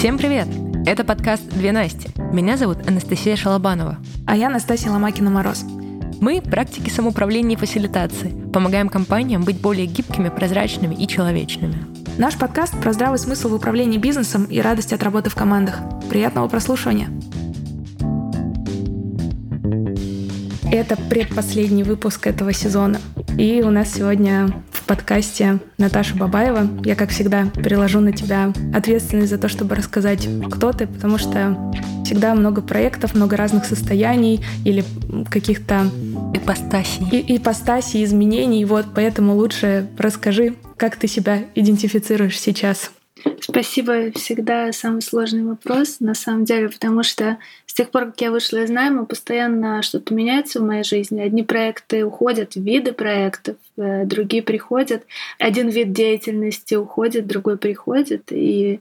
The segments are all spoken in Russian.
Всем привет! Это подкаст «Две Насти». Меня зовут Анастасия Шалобанова. А я Настасья Ломакина-Мороз. Мы – практики самоуправления и фасилитации. Помогаем компаниям быть более гибкими, прозрачными и человечными. Наш подкаст про здравый смысл в управлении бизнесом и радость от работы в командах. Приятного прослушивания! Это предпоследний выпуск этого сезона. И у нас сегодня подкасте Наташа Бабаева. Я, как всегда, переложу на тебя ответственность за то, чтобы рассказать, кто ты, потому что всегда много проектов, много разных состояний или каких-то ипостасей. И, ипостасей, изменений. Вот, поэтому лучше расскажи, как ты себя идентифицируешь сейчас. Спасибо, всегда самый сложный вопрос, на самом деле, потому что с тех пор, как я вышла из найма, постоянно что-то меняется в моей жизни. Одни проекты уходят, виды проектов, э, другие приходят. Один вид деятельности уходит, другой приходит, и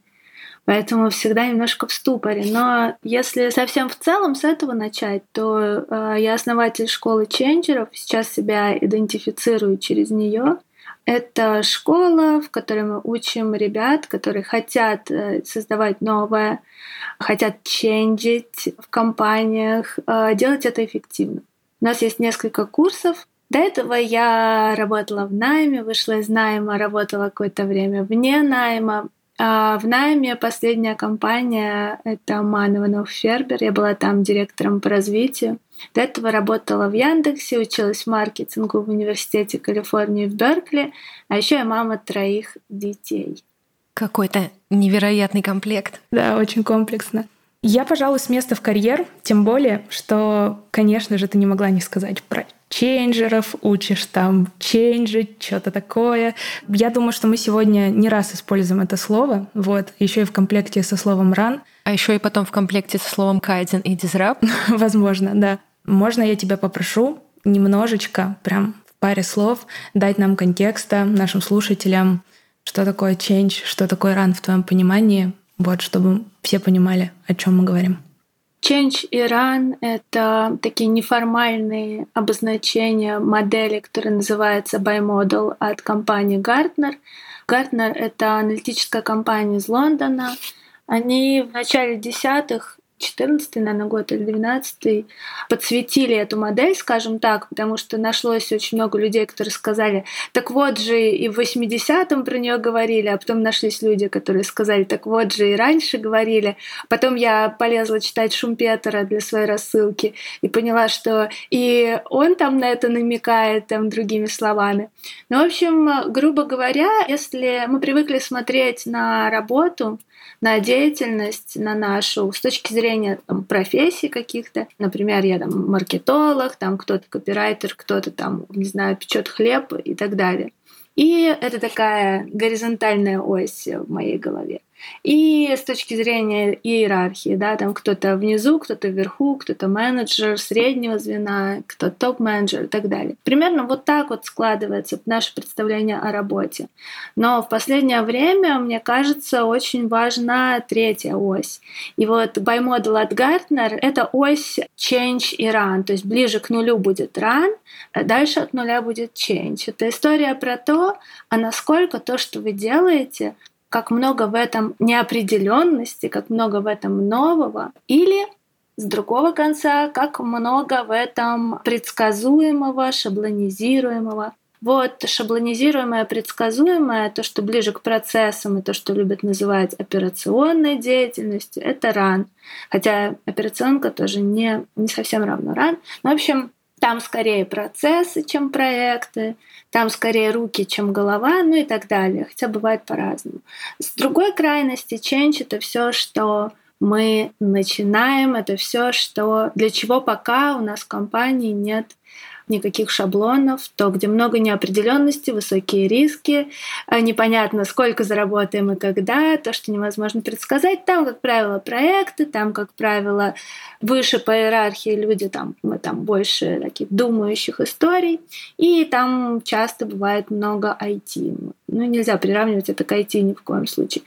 Поэтому всегда немножко в ступоре. Но если совсем в целом с этого начать, то э, я основатель школы ченджеров, сейчас себя идентифицирую через нее. Это школа, в которой мы учим ребят, которые хотят э, создавать новое, хотят ченджить в компаниях, э, делать это эффективно. У нас есть несколько курсов. До этого я работала в найме, вышла из найма, работала какое-то время вне найма. А в найме последняя компания — это Манованов Фербер. Я была там директором по развитию. До этого работала в Яндексе, училась маркетингу в университете Калифорнии в Беркли, а еще я мама троих детей. Какой-то невероятный комплект. Да, очень комплексно. Я, пожалуй, с места в карьер, тем более, что, конечно же, ты не могла не сказать про чейнджеров, учишь там чейнджить, что-то такое. Я думаю, что мы сегодня не раз используем это слово, вот, еще и в комплекте со словом run. А еще и потом в комплекте со словом кайден и disrupt. Возможно, да. Можно я тебя попрошу немножечко, прям в паре слов, дать нам контекста, нашим слушателям, что такое change, что такое run в твоем понимании, вот, чтобы все понимали, о чем мы говорим. Change и Run — это такие неформальные обозначения модели, которая называется Bimodal от компании Gartner. Gartner — это аналитическая компания из Лондона. Они в начале десятых 14 наверное, год или 12 подсветили эту модель, скажем так, потому что нашлось очень много людей, которые сказали, так вот же и в 80-м про нее говорили, а потом нашлись люди, которые сказали, так вот же и раньше говорили. Потом я полезла читать Шумпетера для своей рассылки и поняла, что и он там на это намекает там другими словами. Ну, в общем, грубо говоря, если мы привыкли смотреть на работу, на деятельность, на нашу с точки зрения там, профессий каких-то. Например, я там маркетолог, там кто-то копирайтер, кто-то там, не знаю, печет хлеб и так далее. И это такая горизонтальная ось в моей голове. И с точки зрения иерархии, да, там кто-то внизу, кто-то вверху, кто-то менеджер среднего звена, кто топ-менеджер и так далее. Примерно вот так вот складывается наше представление о работе. Но в последнее время, мне кажется, очень важна третья ось. И вот bimodal от Gartner — это ось change и run, то есть ближе к нулю будет run, а дальше от нуля будет change. Это история про то, а насколько то, что вы делаете, как много в этом неопределенности, как много в этом нового, или с другого конца, как много в этом предсказуемого, шаблонизируемого. Вот шаблонизируемое, предсказуемое, то, что ближе к процессам и то, что любят называть операционной деятельностью, это ран. Хотя операционка тоже не, не совсем равно ран. Но, в общем, там скорее процессы, чем проекты, там скорее руки, чем голова, ну и так далее. Хотя бывает по-разному. С другой крайности, change — это все, что мы начинаем, это все, что для чего пока у нас в компании нет никаких шаблонов, то, где много неопределенности, высокие риски, а непонятно, сколько заработаем и когда, то, что невозможно предсказать. Там, как правило, проекты, там, как правило, выше по иерархии люди, там, мы там больше таких думающих историй, и там часто бывает много IT. Ну, нельзя приравнивать это к IT ни в коем случае.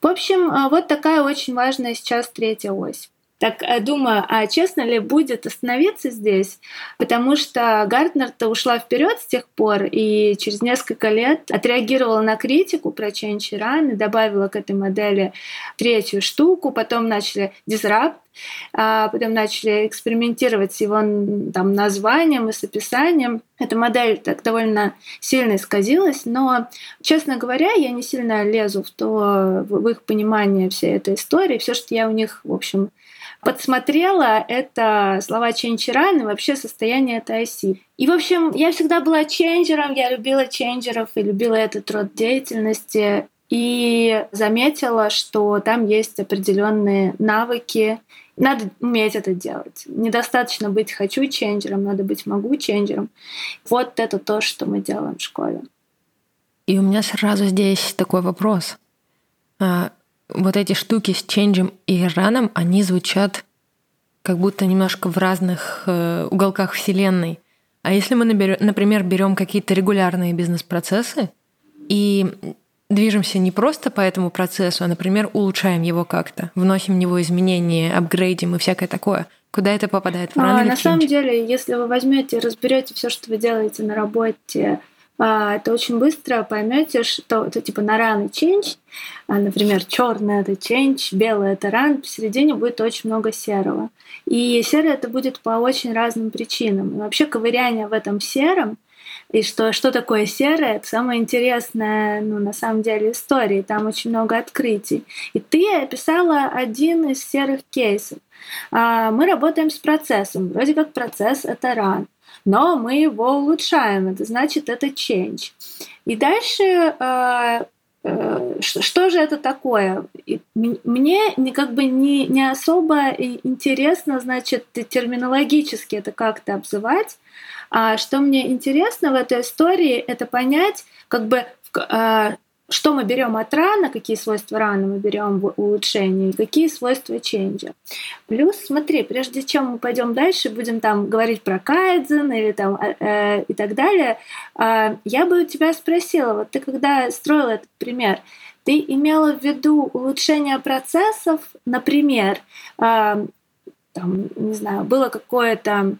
В общем, а, вот такая очень важная сейчас третья ось. Так э, думаю, а честно ли будет остановиться здесь? Потому что Гартнер-то ушла вперед с тех пор и через несколько лет отреагировала на критику про Change Run и добавила к этой модели третью штуку, потом начали disrupt, а потом начали экспериментировать с его там, названием и с описанием. Эта модель так довольно сильно исказилась, но, честно говоря, я не сильно лезу в то, в их понимание всей этой истории. Все, что я у них, в общем, подсмотрела, это слова ченчеран и вообще состояние этой оси. И, в общем, я всегда была ченджером, я любила ченджеров и любила этот род деятельности и заметила, что там есть определенные навыки. Надо уметь это делать. Недостаточно быть хочу ченджером, надо быть могу ченджером. Вот это то, что мы делаем в школе. И у меня сразу здесь такой вопрос. Вот эти штуки с ченджем и раном, они звучат как будто немножко в разных э, уголках Вселенной. А если мы, например, берем какие-то регулярные бизнес-процессы и движемся не просто по этому процессу, а, например, улучшаем его как-то, вносим в него изменения, апгрейдим и всякое такое. Куда это попадает? В а, на самом деле, если вы возьмете и разберете все, что вы делаете на работе, а, то очень быстро поймете, что это типа на run и change, например, черный это change, белый это run, посередине будет очень много серого. И серое это будет по очень разным причинам. И вообще ковыряние в этом сером — и что, что такое серое, это самое интересное, ну, на самом деле, истории. Там очень много открытий. И ты описала один из серых кейсов. А, мы работаем с процессом. Вроде как процесс — это ран. Но мы его улучшаем. Это значит, это change. И дальше а, э, что же это такое? Мне как бы не, не особо интересно, значит, терминологически это как-то обзывать, а что мне интересно в этой истории, это понять, как бы, что мы берем от рана, какие свойства рана мы берем в улучшении, какие свойства ченджа. Плюс, смотри, прежде чем мы пойдем дальше, будем там говорить про кайдзен или там э, э, и так далее, э, я бы у тебя спросила, вот ты когда строила этот пример, ты имела в виду улучшение процессов, например, э, там, не знаю, было какое-то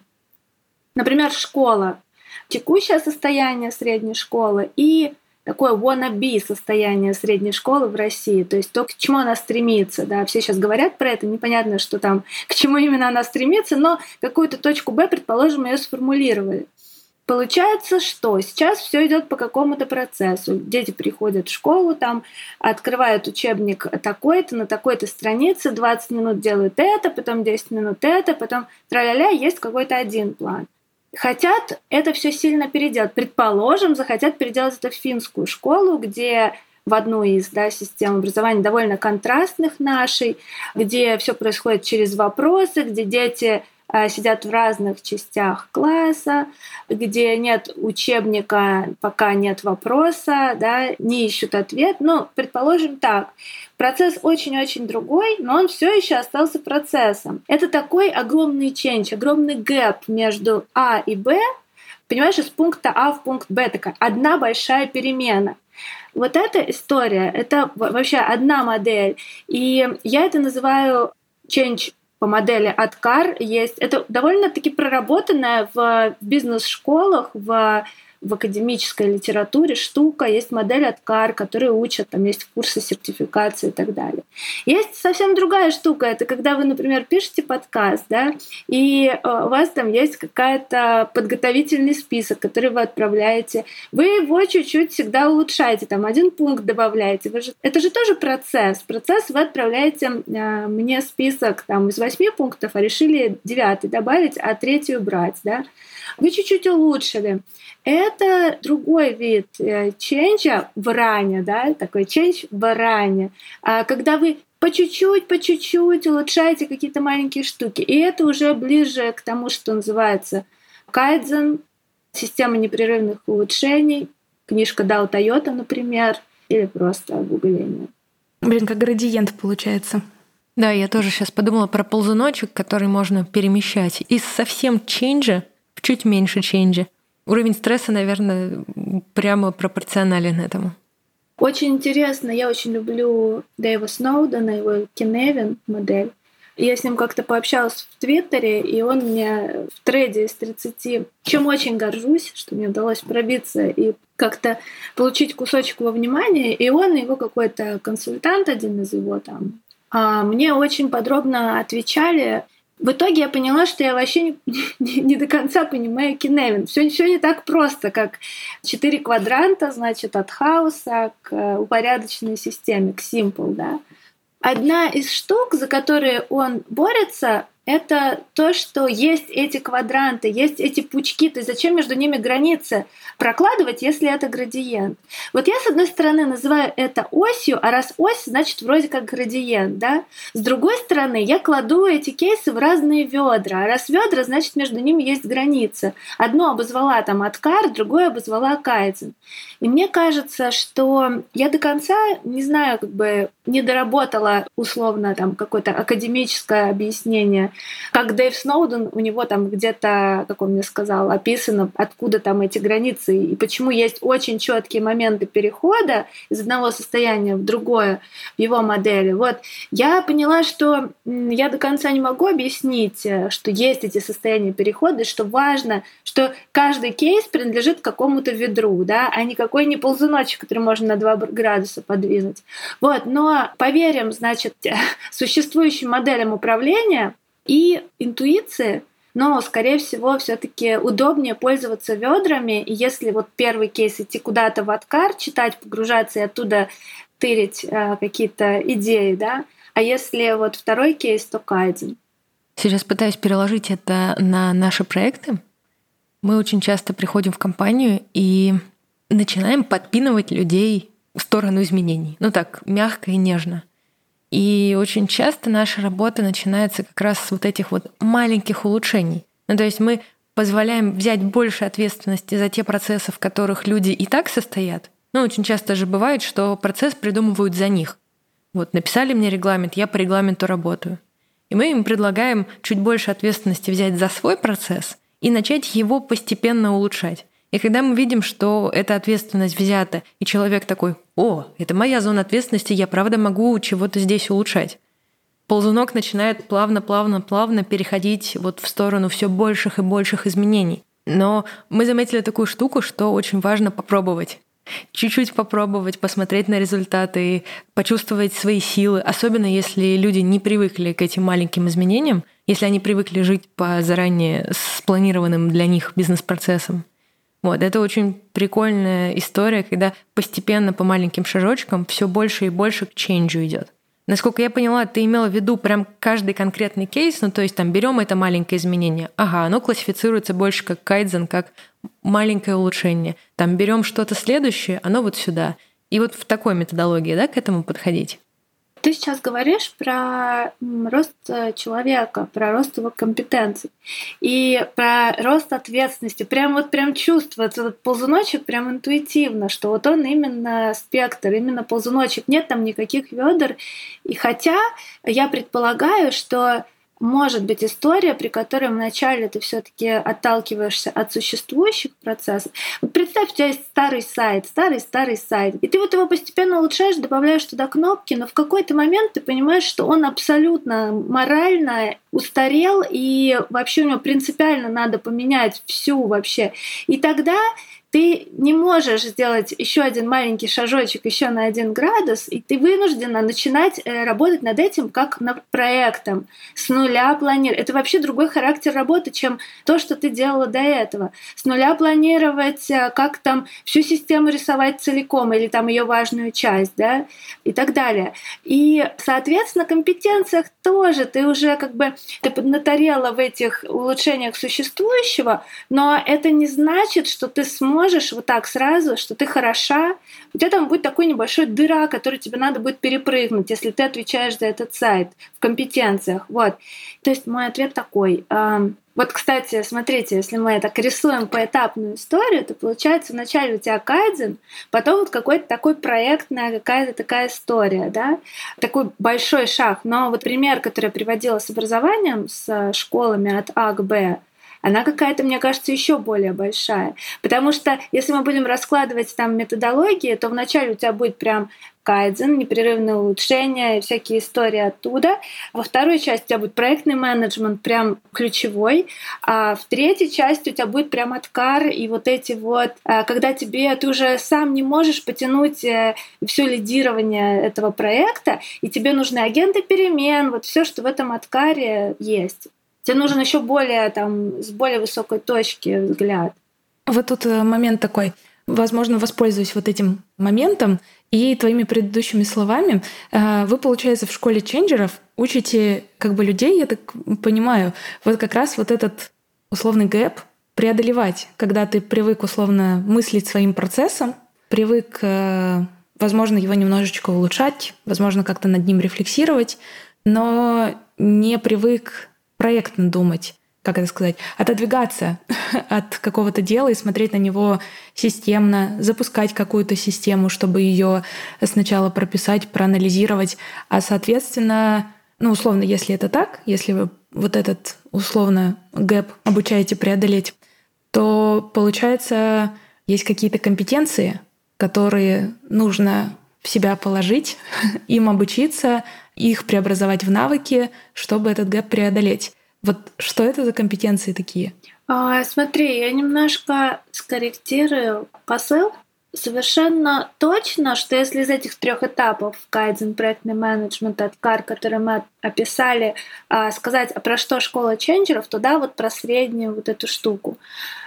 Например, школа, текущее состояние средней школы и такое wannabe состояние средней школы в России, то есть то, к чему она стремится. Да? Все сейчас говорят про это, непонятно, что там, к чему именно она стремится, но какую-то точку Б, предположим, ее сформулировали. Получается, что сейчас все идет по какому-то процессу. Дети приходят в школу, там открывают учебник такой-то, на такой-то странице, 20 минут делают это, потом 10 минут это, потом тра-ля-ля, есть какой-то один план хотят это все сильно переделать. Предположим, захотят переделать это в финскую школу, где в одну из да, систем образования довольно контрастных нашей, где все происходит через вопросы, где дети сидят в разных частях класса, где нет учебника, пока нет вопроса, да, не ищут ответ. Ну, предположим так. Процесс очень-очень другой, но он все еще остался процессом. Это такой огромный change, огромный гэп между А и Б, понимаешь, из пункта А в пункт Б, такая одна большая перемена. Вот эта история, это вообще одна модель. И я это называю change по модели Откар есть. Это довольно-таки проработанная в бизнес-школах, в в академической литературе штука, есть модель от КАР, которые учат, там есть курсы сертификации и так далее. Есть совсем другая штука, это когда вы, например, пишете подкаст, да, и э, у вас там есть какая-то подготовительный список, который вы отправляете, вы его чуть-чуть всегда улучшаете, там один пункт добавляете, вы же... это же тоже процесс, процесс вы отправляете э, мне список там из восьми пунктов, а решили девятый добавить, а третий убрать, да, вы чуть-чуть улучшили. Это другой вид э, ченджа в ране, да, такой чендж в ране, а когда вы по чуть-чуть, по чуть-чуть улучшаете какие-то маленькие штуки. И это уже ближе к тому, что называется кайдзен, система непрерывных улучшений, книжка Дао Тойота, например, или просто гугление. Блин, как градиент получается. Да, я тоже сейчас подумала про ползуночек, который можно перемещать из совсем ченджа чуть меньше ченджа. Уровень стресса, наверное, прямо пропорционален этому. Очень интересно, я очень люблю Дэйва Сноудена, его Киневин модель. Я с ним как-то пообщалась в Твиттере, и он мне в трейде из 30, чем очень горжусь, что мне удалось пробиться и как-то получить кусочек его внимания, и он, его какой-то консультант, один из его там, а, мне очень подробно отвечали. В итоге я поняла, что я вообще не, не, не до конца понимаю Киневин. Все, все не так просто, как четыре квадранта, значит, от хаоса к э, упорядоченной системе, к simple, да. Одна из штук, за которые он борется, это то, что есть эти квадранты, есть эти пучки, то есть зачем между ними границы прокладывать, если это градиент. Вот я, с одной стороны, называю это осью, а раз ось, значит, вроде как градиент, да? С другой стороны, я кладу эти кейсы в разные ведра, а раз ведра, значит, между ними есть границы. Одно обозвала там Откар, другое обозвала Кайдзен. И мне кажется, что я до конца, не знаю, как бы не доработала условно там какое-то академическое объяснение как Дэйв Сноуден, у него там где-то, как он мне сказал, описано, откуда там эти границы и почему есть очень четкие моменты перехода из одного состояния в другое в его модели. Вот я поняла, что я до конца не могу объяснить, э, что есть эти состояния перехода, что важно, что каждый кейс принадлежит какому-то ведру, да, а не какой не ползуночек, который можно на 2 градуса подвинуть. Вот, но поверим, значит, существующим моделям управления, и интуиция, но, скорее всего, все-таки удобнее пользоваться ведрами. И если вот первый кейс идти куда-то в откар, читать, погружаться и оттуда тырить э, какие-то идеи, да, а если вот второй кейс, то кайдзен. Сейчас пытаюсь переложить это на наши проекты. Мы очень часто приходим в компанию и начинаем подпинывать людей в сторону изменений. Ну так, мягко и нежно. И очень часто наша работа начинается как раз с вот этих вот маленьких улучшений. Ну, то есть мы позволяем взять больше ответственности за те процессы, в которых люди и так состоят. Ну, очень часто же бывает, что процесс придумывают за них. Вот, написали мне регламент, я по регламенту работаю. И мы им предлагаем чуть больше ответственности взять за свой процесс и начать его постепенно улучшать. И когда мы видим, что эта ответственность взята, и человек такой, о, это моя зона ответственности, я правда могу чего-то здесь улучшать. Ползунок начинает плавно-плавно-плавно переходить вот в сторону все больших и больших изменений. Но мы заметили такую штуку, что очень важно попробовать. Чуть-чуть попробовать, посмотреть на результаты, почувствовать свои силы, особенно если люди не привыкли к этим маленьким изменениям, если они привыкли жить по заранее спланированным для них бизнес-процессам. Вот, это очень прикольная история, когда постепенно по маленьким шажочкам все больше и больше к ченджу идет. Насколько я поняла, ты имела в виду прям каждый конкретный кейс, ну то есть там берем это маленькое изменение, ага, оно классифицируется больше как кайдзен, как маленькое улучшение. Там берем что-то следующее, оно вот сюда. И вот в такой методологии, да, к этому подходить. Ты сейчас говоришь про рост э, человека, про рост его компетенций и про рост ответственности. Прям вот прям чувствуется этот ползуночек прям интуитивно, что вот он именно спектр, именно ползуночек. Нет там никаких ведер. И хотя я предполагаю, что может быть история, при которой вначале ты все-таки отталкиваешься от существующих процессов. Вот представь, у тебя есть старый сайт, старый-старый сайт, и ты вот его постепенно улучшаешь, добавляешь туда кнопки, но в какой-то момент ты понимаешь, что он абсолютно морально устарел, и вообще у него принципиально надо поменять всю вообще. И тогда ты не можешь сделать еще один маленький шажочек еще на один градус, и ты вынуждена начинать э, работать над этим как над проектом, с нуля планировать. Это вообще другой характер работы, чем то, что ты делала до этого. С нуля планировать, э, как там всю систему рисовать целиком или там ее важную часть, да, и так далее. И, соответственно, компетенциях тоже ты уже как бы ты поднаторела в этих улучшениях существующего, но это не значит, что ты сможешь можешь вот так сразу, что ты хороша, у тебя там будет такой небольшой дыра, который тебе надо будет перепрыгнуть, если ты отвечаешь за этот сайт в компетенциях. Вот. То есть мой ответ такой. Вот, кстати, смотрите, если мы так рисуем поэтапную историю, то получается вначале у тебя кайдзен, потом вот какой-то такой проектная какая-то такая история, да, такой большой шаг. Но вот пример, который я приводила с образованием, с школами от А к Б, она какая-то, мне кажется, еще более большая. Потому что если мы будем раскладывать там методологии, то вначале у тебя будет прям кайдзен, непрерывное улучшение, всякие истории оттуда. Во второй части у тебя будет проектный менеджмент прям ключевой, а в третьей части у тебя будет прям откар и вот эти вот, а, когда тебе ты уже сам не можешь потянуть э, все лидирование этого проекта, и тебе нужны агенты перемен, вот все, что в этом откаре есть. Тебе нужен еще более там с более высокой точки взгляд. Вот тут э, момент такой возможно, воспользуюсь вот этим моментом и твоими предыдущими словами. Э, вы, получается, в школе ченджеров учите как бы людей, я так понимаю, вот как раз вот этот условный гэп преодолевать, когда ты привык условно мыслить своим процессом, привык, э, возможно, его немножечко улучшать, возможно, как-то над ним рефлексировать, но не привык проектно думать как это сказать, отодвигаться от какого-то дела и смотреть на него системно, запускать какую-то систему, чтобы ее сначала прописать, проанализировать, а соответственно, ну условно, если это так, если вы вот этот условно гэп обучаете преодолеть, то получается есть какие-то компетенции, которые нужно в себя положить, им обучиться, их преобразовать в навыки, чтобы этот гэп преодолеть. Вот что это за компетенции такие? А, смотри, я немножко скорректирую посыл. Совершенно точно, что если из этих трех этапов кайдзен, проектный менеджмент, откар, который мы описали, а, сказать, а про что школа ченджеров, то да, вот про среднюю вот эту штуку.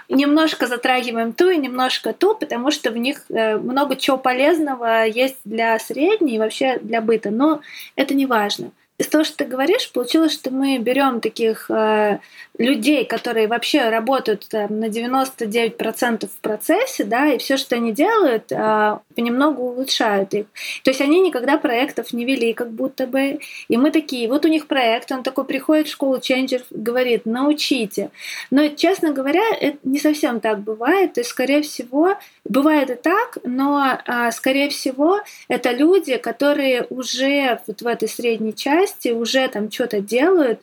Немножко затрагиваем ту и немножко ту, потому что в них э, много чего полезного есть для средней и вообще для быта, но это не важно из того, что ты говоришь, получилось, что мы берем таких э, людей, которые вообще работают там, на 99% в процессе, да, и все, что они делают, э, понемногу улучшают их. То есть они никогда проектов не вели, как будто бы. И мы такие, вот у них проект, он такой приходит в школу Change, говорит, научите. Но, честно говоря, это не совсем так бывает. То есть, скорее всего, бывает и так, но, э, скорее всего, это люди, которые уже вот в этой средней части власти уже там что-то делают,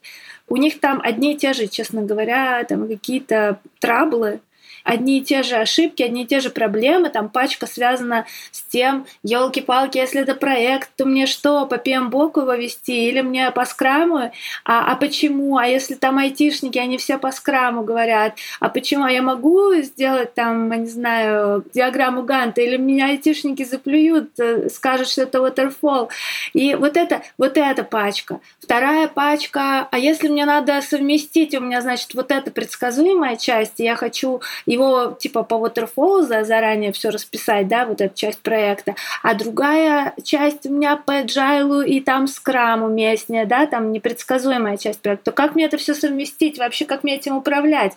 у них там одни и те же, честно говоря, там какие-то траблы, одни и те же ошибки, одни и те же проблемы, там пачка связана с тем, елки-палки, если это проект, то мне что, по PMBOK его вести или мне по скраму? А, а почему? А если там айтишники, они все по скраму говорят, а почему? А я могу сделать там, не знаю, диаграмму Ганта, или меня айтишники заплюют, э, скажут, что это waterfall. И вот это, вот эта пачка. Вторая пачка, а если мне надо совместить, у меня, значит, вот эта предсказуемая часть, я хочу его типа по waterfall заранее все расписать, да, вот эту часть проекта, а другая часть у меня по agile и там скрам уместнее, да, там непредсказуемая часть проекта. То как мне это все совместить, вообще как мне этим управлять?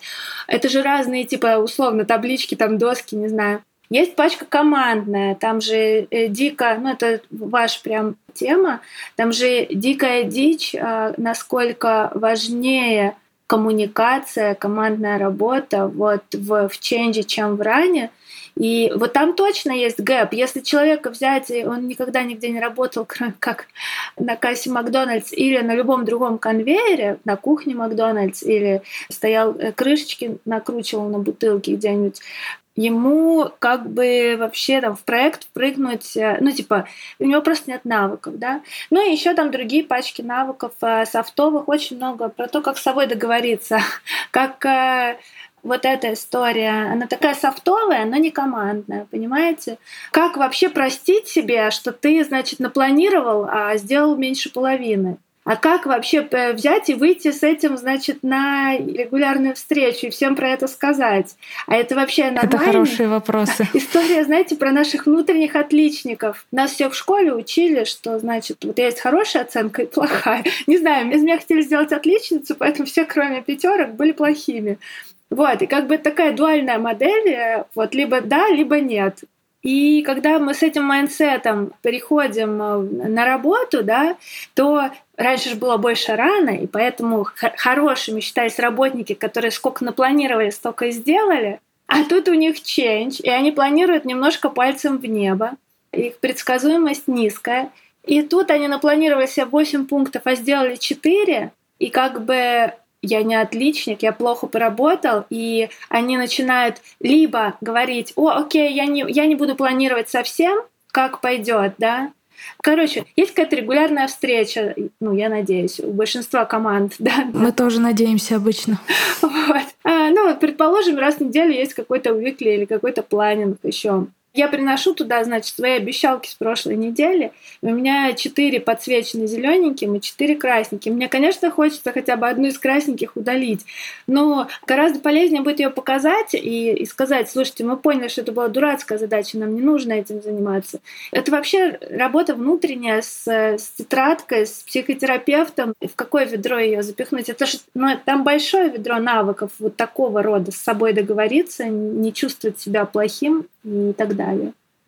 Это же разные типа условно таблички, там доски, не знаю. Есть пачка командная, там же э, дико, ну это ваш прям тема, там же дикая дичь, э, насколько важнее коммуникация, командная работа вот в, в ченже, чем в ране. И вот там точно есть гэп. Если человека взять, и он никогда нигде не работал, кроме как на кассе Макдональдс или на любом другом конвейере, на кухне Макдональдс, или стоял э, крышечки, накручивал на бутылки где-нибудь, ему как бы вообще там в проект впрыгнуть, э, ну типа у него просто нет навыков, да. Ну и еще там другие пачки навыков э, софтовых очень много про то, как с собой договориться, как э, вот эта история, она такая софтовая, но не командная, понимаете? Как вообще простить себе, что ты, значит, напланировал, а сделал меньше половины? А как вообще взять и выйти с этим, значит, на регулярную встречу и всем про это сказать? А это вообще нормально? Это хорошие вопросы. История, знаете, про наших внутренних отличников. Нас все в школе учили, что, значит, вот есть хорошая оценка и плохая. Не знаю, из меня хотели сделать отличницу, поэтому все, кроме пятерок, были плохими. Вот, и как бы такая дуальная модель, э, вот либо да, либо нет. И когда мы с этим майндсетом переходим э, на работу, да, то раньше же было больше рано, и поэтому хорошими считались работники, которые сколько напланировали, столько и сделали. А тут у них change, и они планируют немножко пальцем в небо. Их предсказуемость низкая. И тут они напланировали себе 8 пунктов, а сделали 4, и как бы я не отличник, я плохо поработал, и они начинают либо говорить, о, окей, я не, я не буду планировать совсем, как пойдет, да, Короче, есть какая-то регулярная встреча, ну, я надеюсь, у большинства команд, да. Мы тоже надеемся обычно. Вот. А, ну, предположим, раз в неделю есть какой-то уикли или какой-то планинг еще. Я приношу туда, значит, свои обещалки с прошлой недели. У меня четыре подсвечены зелененьким и четыре красненькие. Мне, конечно, хочется хотя бы одну из красненьких удалить, но гораздо полезнее будет ее показать и, и сказать, слушайте, мы поняли, что это была дурацкая задача, нам не нужно этим заниматься. Это вообще работа внутренняя с, с тетрадкой, с психотерапевтом. В какое ведро ее запихнуть? Это же, ну, там большое ведро навыков вот такого рода, с собой договориться, не чувствовать себя плохим и так далее.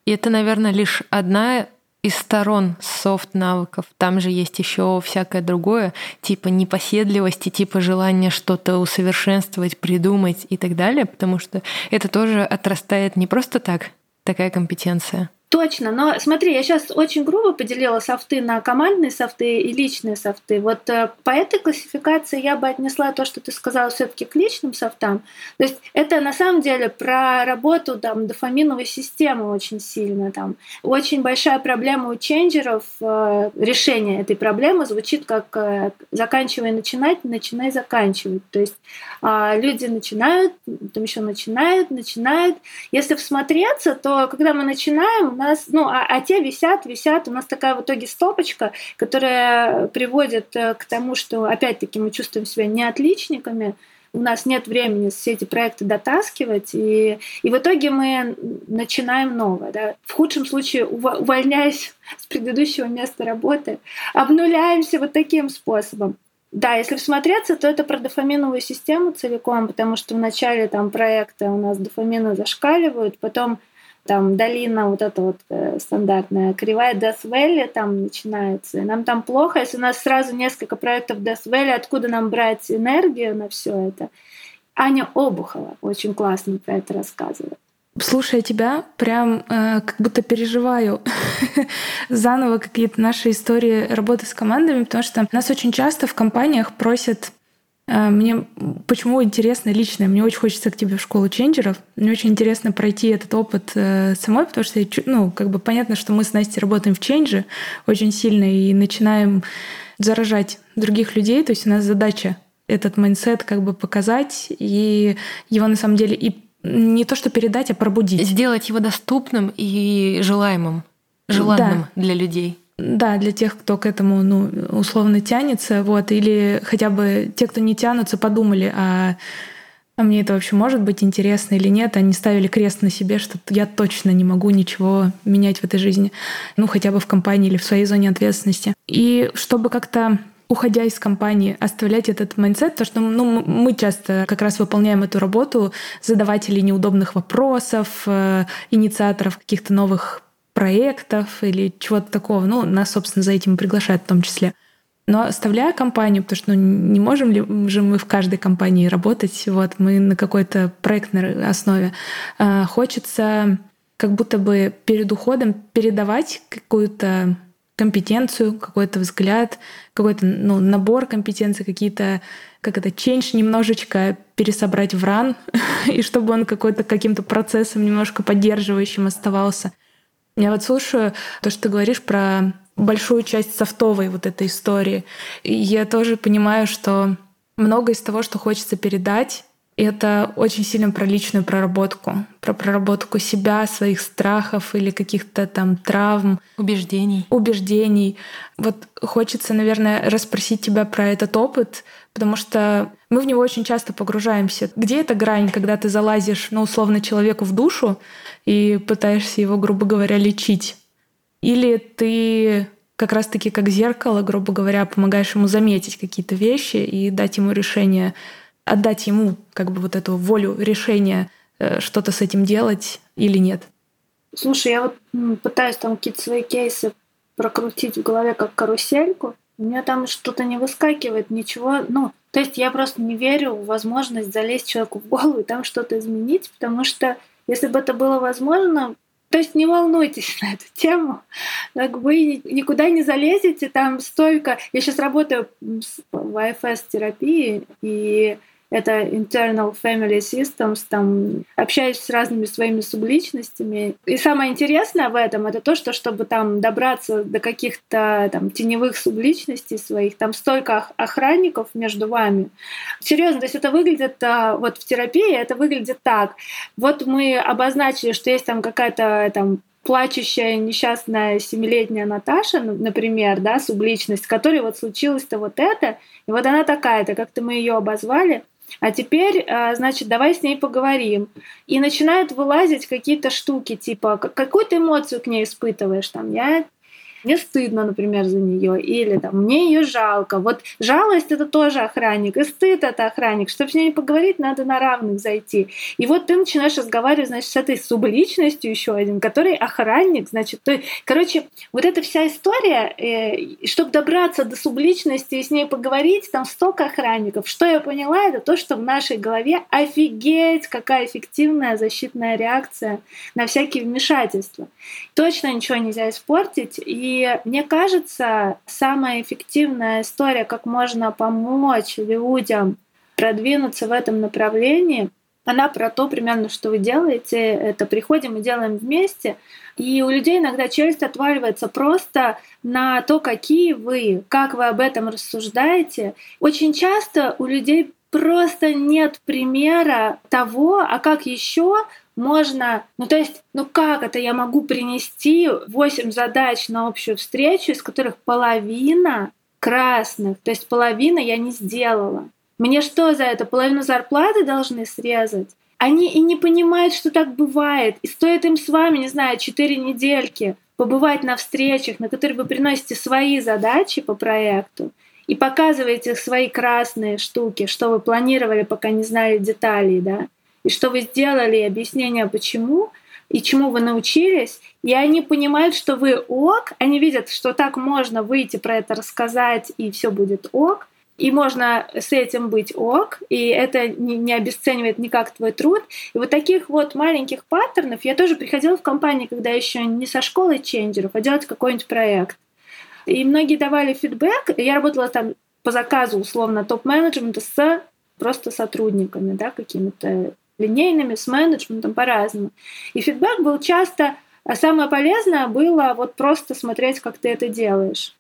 И это, наверное, лишь одна из сторон софт-навыков. Там же есть еще всякое другое, типа непоседливости, типа желания что-то усовершенствовать, придумать и так далее, потому что это тоже отрастает не просто так, такая компетенция. Точно, но смотри, я сейчас очень грубо поделила софты на командные софты и личные софты. Вот э, по этой классификации я бы отнесла то, что ты сказала, все таки к личным софтам. То есть это на самом деле про работу там, дофаминовой системы очень сильно. Там. Очень большая проблема у ченджеров. Э, решение этой проблемы звучит как э, «заканчивай начинать, начинай заканчивать». То есть а, люди начинают, там еще начинают, начинают. Если всмотреться, то когда мы начинаем, нас, ну, а, а те висят, висят. У нас такая в итоге стопочка, которая приводит э, к тому, что, опять-таки, мы чувствуем себя не отличниками, у нас нет времени все эти проекты дотаскивать, и, и в итоге мы начинаем новое. Да? В худшем случае, увольняясь с предыдущего места работы, обнуляемся вот таким способом. Да, если всмотреться, то это про дофаминовую систему целиком, потому что в начале там проекта у нас дофамины зашкаливают, потом там долина вот эта вот э, стандартная, кривая Death Valley там начинается, и нам там плохо, если у нас сразу несколько проектов Death Valley, откуда нам брать энергию на все это? Аня Обухова очень классно про это рассказывает. Слушая тебя, прям э, как будто переживаю заново какие-то наши истории работы с командами, потому что нас очень часто в компаниях просят мне почему интересно лично? Мне очень хочется к тебе в школу changer ов. Мне очень интересно пройти этот опыт э, самой, потому что, ну, как бы понятно, что мы с Настей работаем в change е очень сильно и начинаем заражать других людей. То есть у нас задача этот майндсет как бы показать и его на самом деле и не то что передать, а пробудить. Сделать его доступным и желаемым, желанным да. для людей. Да, для тех, кто к этому ну, условно тянется, вот, или хотя бы те, кто не тянутся, подумали, а, а мне это вообще может быть интересно или нет, они ставили крест на себе, что я точно не могу ничего менять в этой жизни, ну, хотя бы в компании или в своей зоне ответственности. И чтобы как-то уходя из компании, оставлять этот майндсет, то что ну, мы часто как раз выполняем эту работу задавателей неудобных вопросов, э, инициаторов каких-то новых проектов или чего-то такого. Ну, нас, собственно, за этим приглашают в том числе. Но оставляя компанию, потому что ну, не можем ли же мы в каждой компании работать, вот мы на какой-то проектной основе, а, хочется как будто бы перед уходом передавать какую-то компетенцию, какой-то взгляд, какой-то ну, набор компетенций, какие-то, как это, change немножечко пересобрать в ран, и чтобы он какой-то каким-то процессом немножко поддерживающим оставался. Я вот слушаю то, что ты говоришь про большую часть софтовой вот этой истории. И я тоже понимаю, что много из того, что хочется передать, это очень сильно про личную проработку, про проработку себя, своих страхов или каких-то там травм. Убеждений. Убеждений. Вот хочется, наверное, расспросить тебя про этот опыт, потому что мы в него очень часто погружаемся. Где эта грань, когда ты залазишь, ну, условно, человеку в душу и пытаешься его, грубо говоря, лечить? Или ты как раз-таки как зеркало, грубо говоря, помогаешь ему заметить какие-то вещи и дать ему решение, отдать ему как бы вот эту волю решения э, что-то с этим делать или нет? Слушай, я вот пытаюсь там какие-то свои кейсы прокрутить в голове как карусельку, у меня там что-то не выскакивает, ничего. Ну, то есть я просто не верю в возможность залезть человеку в голову и там что-то изменить, потому что если бы это было возможно, То есть не волнуйтесь на эту тему, как вы никуда не залезете, там столько... Я сейчас работаю в АФС-терапии, и это internal family systems, там общаюсь с разными своими субличностями. И самое интересное в этом это то, что чтобы там добраться до каких-то там теневых субличностей своих, там столько охранников между вами. Серьезно, то есть это выглядит а, вот в терапии это выглядит так. Вот мы обозначили, что есть там какая-то там плачущая несчастная семилетняя Наташа, например, да, субличность, которой вот случилось-то вот это, и вот она такая-то, как-то мы ее обозвали, а теперь, а, значит, давай с ней поговорим. И начинают вылазить какие-то штуки, типа, какую ты эмоцию к ней испытываешь, там, я мне стыдно, например, за нее, или там, мне ее жалко. Вот жалость это тоже охранник, и стыд это охранник. Чтобы с ней поговорить, надо на равных зайти. И вот ты начинаешь разговаривать, значит, с этой субличностью еще один, который охранник, значит, то, короче, вот эта вся история, э, чтобы добраться до субличности и с ней поговорить, там столько охранников. Что я поняла, это то, что в нашей голове офигеть, какая эффективная защитная реакция на всякие вмешательства. Точно ничего нельзя испортить, и и мне кажется, самая эффективная история, как можно помочь людям продвинуться в этом направлении, она про то примерно, что вы делаете. Это приходим и делаем вместе. И у людей иногда челюсть отваливается просто на то, какие вы, как вы об этом рассуждаете. Очень часто у людей просто нет примера того, а как еще можно, ну то есть, ну как это я могу принести 8 задач на общую встречу, из которых половина красных, то есть половина я не сделала. Мне что за это? Половину зарплаты должны срезать? Они и не понимают, что так бывает. И стоит им с вами, не знаю, 4 недельки побывать на встречах, на которые вы приносите свои задачи по проекту, и показываете свои красные штуки, что вы планировали, пока не знали деталей, да, и что вы сделали, объяснение почему, и чему вы научились, и они понимают, что вы ок, они видят, что так можно выйти про это рассказать, и все будет ок, и можно с этим быть ок, и это не, не обесценивает никак твой труд. И вот таких вот маленьких паттернов я тоже приходила в компании, когда еще не со школы ченджеров, а делать какой-нибудь проект. И многие давали фидбэк. Я работала там по заказу, условно, топ-менеджмента с просто сотрудниками, да, какими-то линейными, с менеджментом по-разному. И фидбэк был часто, а самое полезное было вот просто смотреть, как ты это делаешь.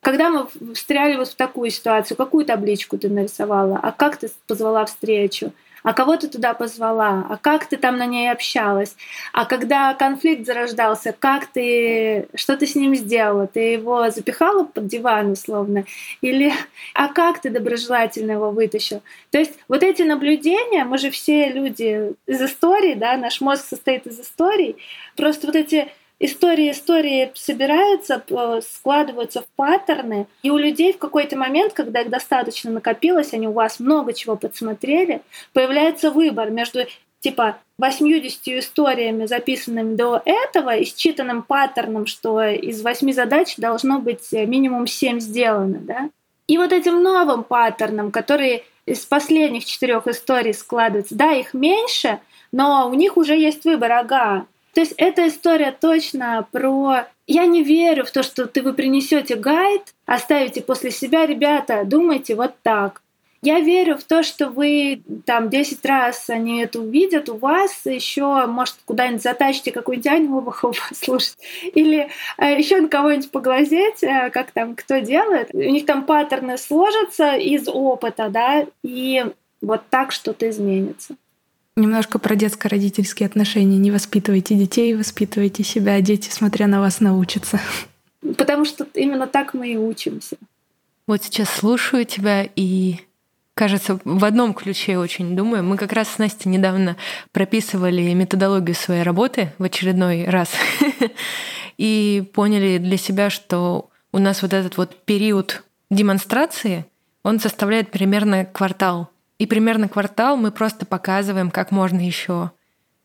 Когда мы встряли вот в такую ситуацию, какую табличку ты нарисовала, а как ты позвала встречу, а кого ты туда позвала, а как ты там на ней общалась, а когда конфликт зарождался, как ты, что ты с ним сделала, ты его запихала под диван условно, или а как ты доброжелательно его вытащил. То есть вот эти наблюдения, мы же все люди из истории, да, наш мозг состоит из историй, просто вот эти истории истории собираются, складываются в паттерны, и у людей в какой-то момент, когда их достаточно накопилось, они у вас много чего подсмотрели, появляется выбор между типа 80 историями, записанными до этого, и считанным паттерном, что из восьми задач должно быть минимум семь сделано, да? И вот этим новым паттерном, который из последних четырех историй складывается, да, их меньше, но у них уже есть выбор, ага, то есть эта история точно про... Я не верю в то, что ты вы принесете гайд, оставите после себя, ребята, думайте вот так. Я верю в то, что вы там 10 раз они это увидят, у вас еще, может, куда-нибудь затащите какую-нибудь Аню послушать, или э, еще на кого-нибудь поглазеть, э, как там кто делает. У них там паттерны сложатся из опыта, да, и вот так что-то изменится. Немножко про детско-родительские отношения. Не воспитывайте детей, воспитывайте себя. Дети, смотря на вас, научатся. Потому что именно так мы и учимся. Вот сейчас слушаю тебя и кажется, в одном ключе очень думаю. Мы как раз с Настей недавно прописывали методологию своей работы в очередной раз и поняли для себя, что у нас вот этот вот период демонстрации, он составляет примерно квартал. И примерно квартал мы просто показываем, как можно еще.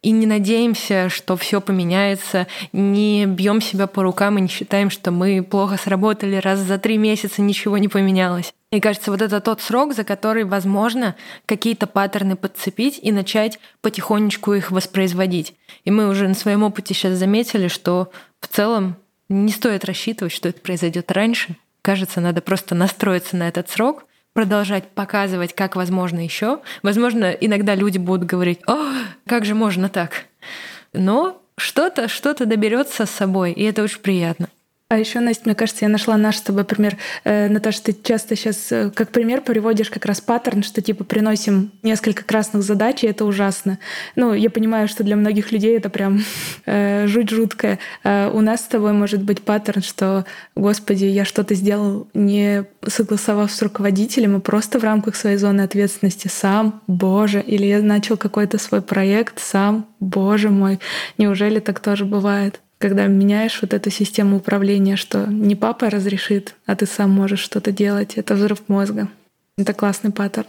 И не надеемся, что все поменяется, не бьем себя по рукам и не считаем, что мы плохо сработали, раз за три месяца ничего не поменялось. И кажется, вот это тот срок, за который возможно какие-то паттерны подцепить и начать потихонечку их воспроизводить. И мы уже на своем опыте сейчас заметили, что в целом не стоит рассчитывать, что это произойдет раньше. Кажется, надо просто настроиться на этот срок, продолжать показывать, как возможно еще. Возможно, иногда люди будут говорить, о, как же можно так? Но что-то, что-то доберется с собой, и это очень приятно. А еще, Настя, мне кажется, я нашла наш с тобой пример. Э, Наташа, ты часто сейчас э, как пример приводишь как раз паттерн, что типа приносим несколько красных задач, и это ужасно. Ну, я понимаю, что для многих людей это прям э, жуть жуткая. А у нас с тобой может быть паттерн, что, господи, я что-то сделал не согласовав с руководителем, а просто в рамках своей зоны ответственности сам, боже, или я начал какой-то свой проект сам, боже мой. Неужели так тоже бывает? Когда меняешь вот эту систему управления, что не папа разрешит, а ты сам можешь что-то делать, это взрыв мозга. Это классный паттерн.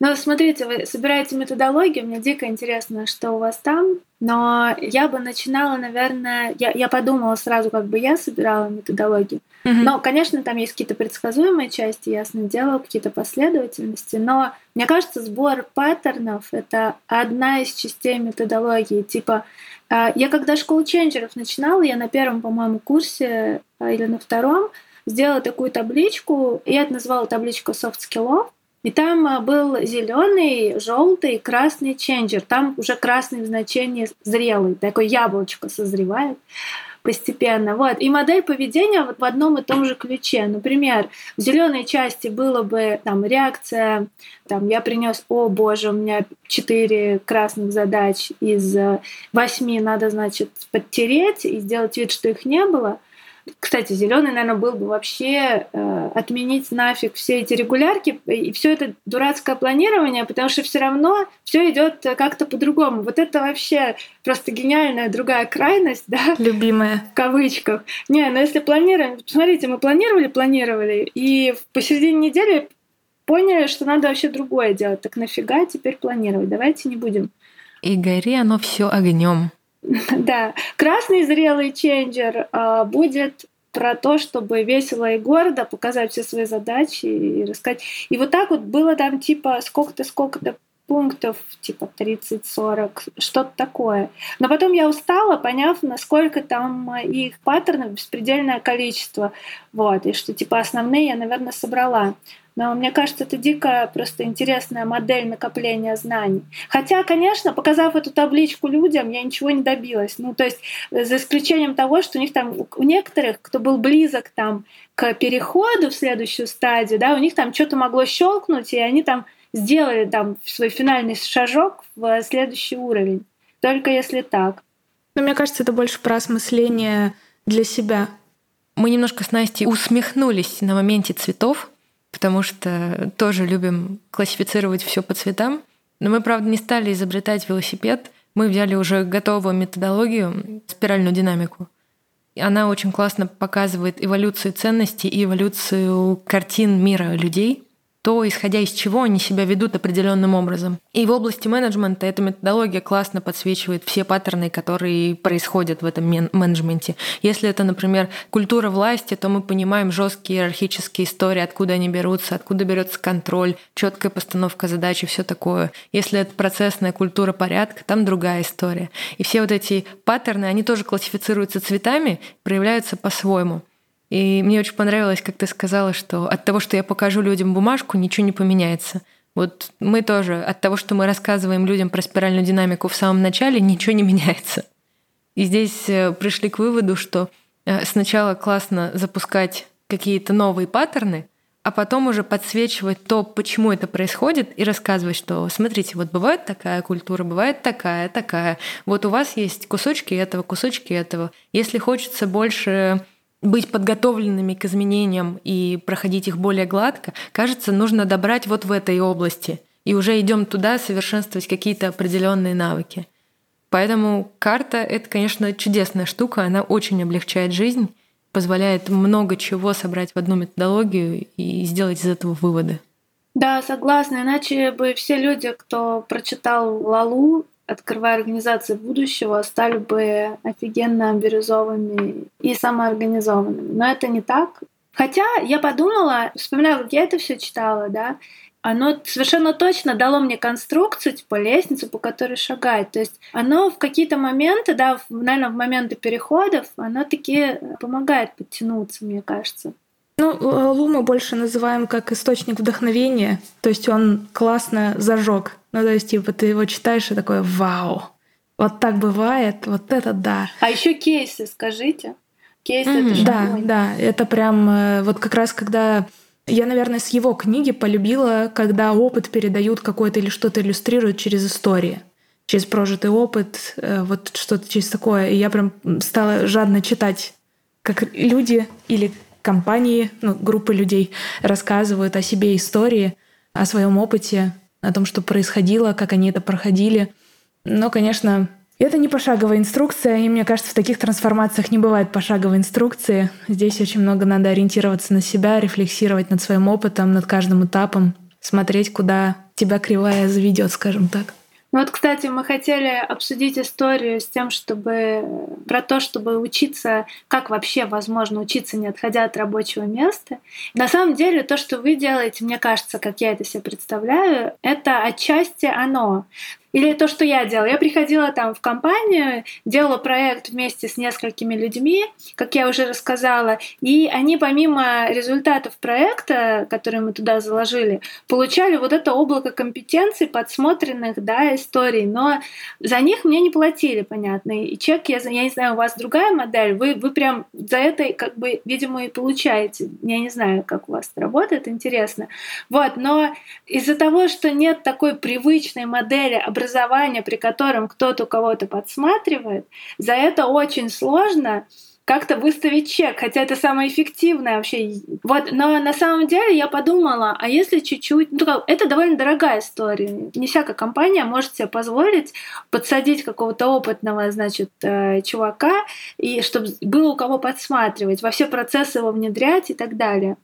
Ну, смотрите, вы собираете методологию, мне дико интересно, что у вас там, но я бы начинала, наверное, я, я подумала сразу, как бы я собирала методологию. Mm-hmm. Но, конечно, там есть какие-то предсказуемые части, ясно дело, какие-то последовательности, но мне кажется, сбор паттернов — это одна из частей методологии. Типа, я когда школу ченджеров начинала, я на первом, по-моему, курсе а, или на втором сделала такую табличку, я это назвала soft skills, и там а, был зеленый, желтый, красный ченджер. Там уже красный в значении зрелый, такое яблочко созревает постепенно. Вот. И модель поведения вот в одном и том же ключе. Например, в зеленой части было бы там реакция, там я принес, о боже, у меня четыре красных задач из восьми надо, значит, подтереть и сделать вид, что их не было. Кстати, зеленый, наверное, был бы вообще э, отменить нафиг все эти регулярки и все это дурацкое планирование, потому что все равно все идет как-то по-другому. Вот это вообще просто гениальная другая крайность, да? Любимая. В кавычках. Не, но если планируем, смотрите, мы планировали, планировали, и посередине недели поняли, что надо вообще другое делать. Так нафига теперь планировать? Давайте не будем. И гори оно все огнем. Да, красный зрелый ченджер а, будет про то, чтобы весело и гордо показать все свои задачи и рассказать. И вот так вот было там типа сколько-то, сколько-то пунктов, типа 30-40, что-то такое. Но потом я устала, поняв, насколько там их паттернов беспредельное количество. Вот, и что типа основные я, наверное, собрала. Но мне кажется, это дико просто интересная модель накопления знаний. Хотя, конечно, показав эту табличку людям, я ничего не добилась. Ну, то есть, за исключением того, что у них там, у некоторых, кто был близок там к переходу в следующую стадию, да, у них там что-то могло щелкнуть, и они там сделали там свой финальный шажок в следующий уровень. Только если так. Но мне кажется, это больше про осмысление для себя. Мы немножко с Настей усмехнулись на моменте цветов, потому что тоже любим классифицировать все по цветам. Но мы, правда, не стали изобретать велосипед. Мы взяли уже готовую методологию, спиральную динамику. И она очень классно показывает эволюцию ценностей и эволюцию картин мира людей то, исходя из чего они себя ведут определенным образом. И в области менеджмента эта методология классно подсвечивает все паттерны, которые происходят в этом менеджменте. Если это, например, культура власти, то мы понимаем жесткие иерархические истории, откуда они берутся, откуда берется контроль, четкая постановка задач и все такое. Если это процессная культура порядка, там другая история. И все вот эти паттерны, они тоже классифицируются цветами, проявляются по-своему. И мне очень понравилось, как ты сказала, что от того, что я покажу людям бумажку, ничего не поменяется. Вот мы тоже от того, что мы рассказываем людям про спиральную динамику в самом начале, ничего не меняется. И здесь э, пришли к выводу, что э, сначала классно запускать какие-то новые паттерны, а потом уже подсвечивать то, почему это происходит, и рассказывать, что смотрите, вот бывает такая культура, бывает такая, такая. Вот у вас есть кусочки этого, кусочки этого. Если хочется больше быть подготовленными к изменениям и проходить их более гладко, кажется, нужно добрать вот в этой области. И уже идем туда совершенствовать какие-то определенные навыки. Поэтому карта — это, конечно, чудесная штука, она очень облегчает жизнь, позволяет много чего собрать в одну методологию и сделать из этого выводы. Да, согласна. Иначе бы все люди, кто прочитал Лалу, открывая организации будущего, стали бы офигенно бирюзовыми и самоорганизованными. Но это не так. Хотя я подумала, вспоминаю, как я это все читала, да, оно совершенно точно дало мне конструкцию, типа лестницу, по которой шагать. То есть оно в какие-то моменты, да, в, наверное, в моменты переходов, оно таки помогает подтянуться, мне кажется. Ну, Лу мы больше называем как источник вдохновения. То есть он классно зажег. Ну, то есть, типа, ты его читаешь и такой вау. Вот так бывает, вот это да. А еще кейсы, скажите. Кейсы mm-hmm. это Да, да, это прям э, вот как раз когда я, наверное, с его книги полюбила, когда опыт передают какой-то или что-то иллюстрируют через истории через прожитый опыт, э, вот что-то через такое. И я прям стала жадно читать, как люди или компании, ну, группы людей рассказывают о себе истории, о своем опыте, о том, что происходило, как они это проходили. Но, конечно, это не пошаговая инструкция, и мне кажется, в таких трансформациях не бывает пошаговой инструкции. Здесь очень много надо ориентироваться на себя, рефлексировать над своим опытом, над каждым этапом, смотреть, куда тебя кривая заведет, скажем так. Ну вот, кстати, мы хотели обсудить историю с тем, чтобы про то, чтобы учиться, как вообще возможно учиться, не отходя от рабочего места. На самом деле, то, что вы делаете, мне кажется, как я это себе представляю, это отчасти оно. Или то, что я делала. Я приходила там в компанию, делала проект вместе с несколькими людьми, как я уже рассказала, и они помимо результатов проекта, которые мы туда заложили, получали вот это облако компетенций, подсмотренных да, историй, но за них мне не платили, понятно. И чек, я, я не знаю, у вас другая модель, вы, вы прям за это как бы, видимо, и получаете. Я не знаю, как у вас это работает, интересно. Вот, но из-за того, что нет такой привычной модели образования, образования, при котором кто-то кого-то подсматривает, за это очень сложно как-то выставить чек, хотя это самое эффективное вообще. Вот, но на самом деле я подумала, а если чуть-чуть, ну, это довольно дорогая история. Не всякая компания может себе позволить подсадить какого-то опытного, значит, э, чувака, и чтобы было у кого подсматривать, во все процессы его внедрять и так далее.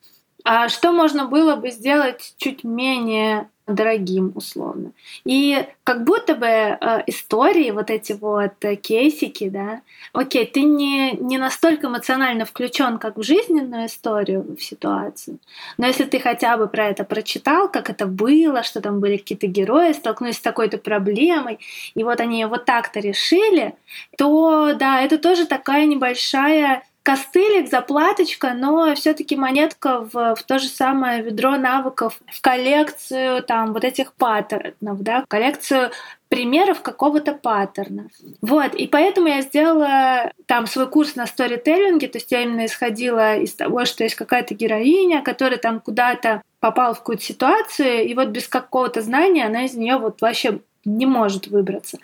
А что можно было бы сделать чуть менее дорогим условно. И как будто бы э, истории, вот эти вот э, кейсики, да, окей, ты не, не настолько эмоционально включен, как в жизненную историю, в ситуацию, но если ты хотя бы про это прочитал, как это было, что там были какие-то герои, столкнулись с такой-то проблемой, и вот они вот так-то решили, то да, это тоже такая небольшая костылик, заплаточка, но все-таки монетка в, в то же самое ведро навыков, в коллекцию там вот этих паттернов, да, в коллекцию примеров какого-то паттерна. Вот, и поэтому я сделала там свой курс на сторителлинге, то есть я именно исходила из того, что есть какая-то героиня, которая там куда-то попала в какую-то ситуацию, и вот без какого-то знания она из нее вот вообще не может выбраться.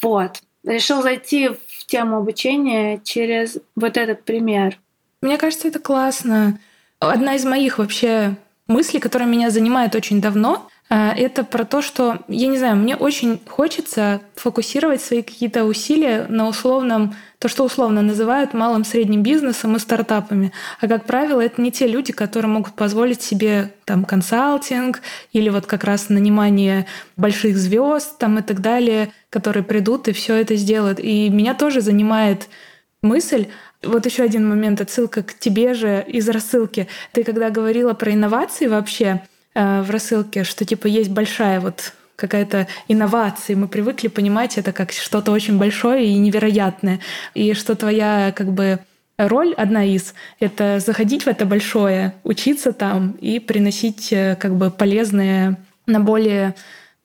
Вот. Решил зайти в тему обучения через вот этот пример. Мне кажется, это классно. Одна из моих вообще мыслей, которая меня занимает очень давно, это про то, что, я не знаю, мне очень хочется фокусировать свои какие-то усилия на условном то, что условно называют малым средним бизнесом и стартапами. А как правило, это не те люди, которые могут позволить себе там консалтинг или вот как раз нанимание больших звезд там и так далее, которые придут и все это сделают. И меня тоже занимает мысль, вот еще один момент, отсылка к тебе же из рассылки. Ты когда говорила про инновации вообще в рассылке, что типа есть большая вот какая-то инновация. Мы привыкли понимать это как что-то очень большое и невероятное. И что твоя как бы роль одна из — это заходить в это большое, учиться там и приносить э, как бы полезные на более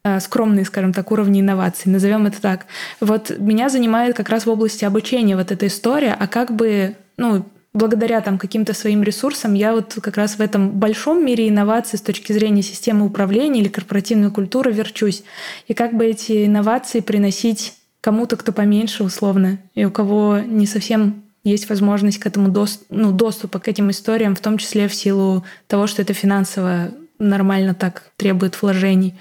э, скромные, скажем так, уровни инноваций, назовем это так. Вот меня занимает как раз в области обучения вот эта история, а как бы ну, благодаря там каким-то своим ресурсам я вот как раз в этом большом мире инноваций с точки зрения системы управления или корпоративной культуры верчусь. И как бы эти инновации приносить кому-то, кто поменьше условно, и у кого не совсем есть возможность к этому дост ну, доступа к этим историям, в том числе в силу того, что это финансово нормально так требует вложений.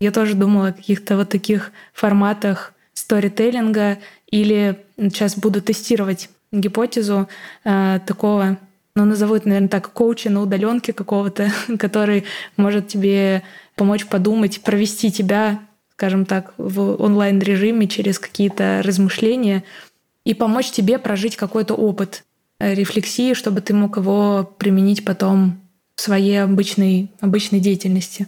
Я тоже думала о каких-то вот таких форматах сторителлинга или сейчас буду тестировать гипотезу э, такого, ну, назову это, наверное, так, коуча на удаленке какого-то, который может тебе помочь подумать, провести тебя, скажем так, в онлайн-режиме через какие-то размышления и помочь тебе прожить какой-то опыт. э, рефлексии, чтобы ты мог его применить потом в своей обычной, обычной деятельности.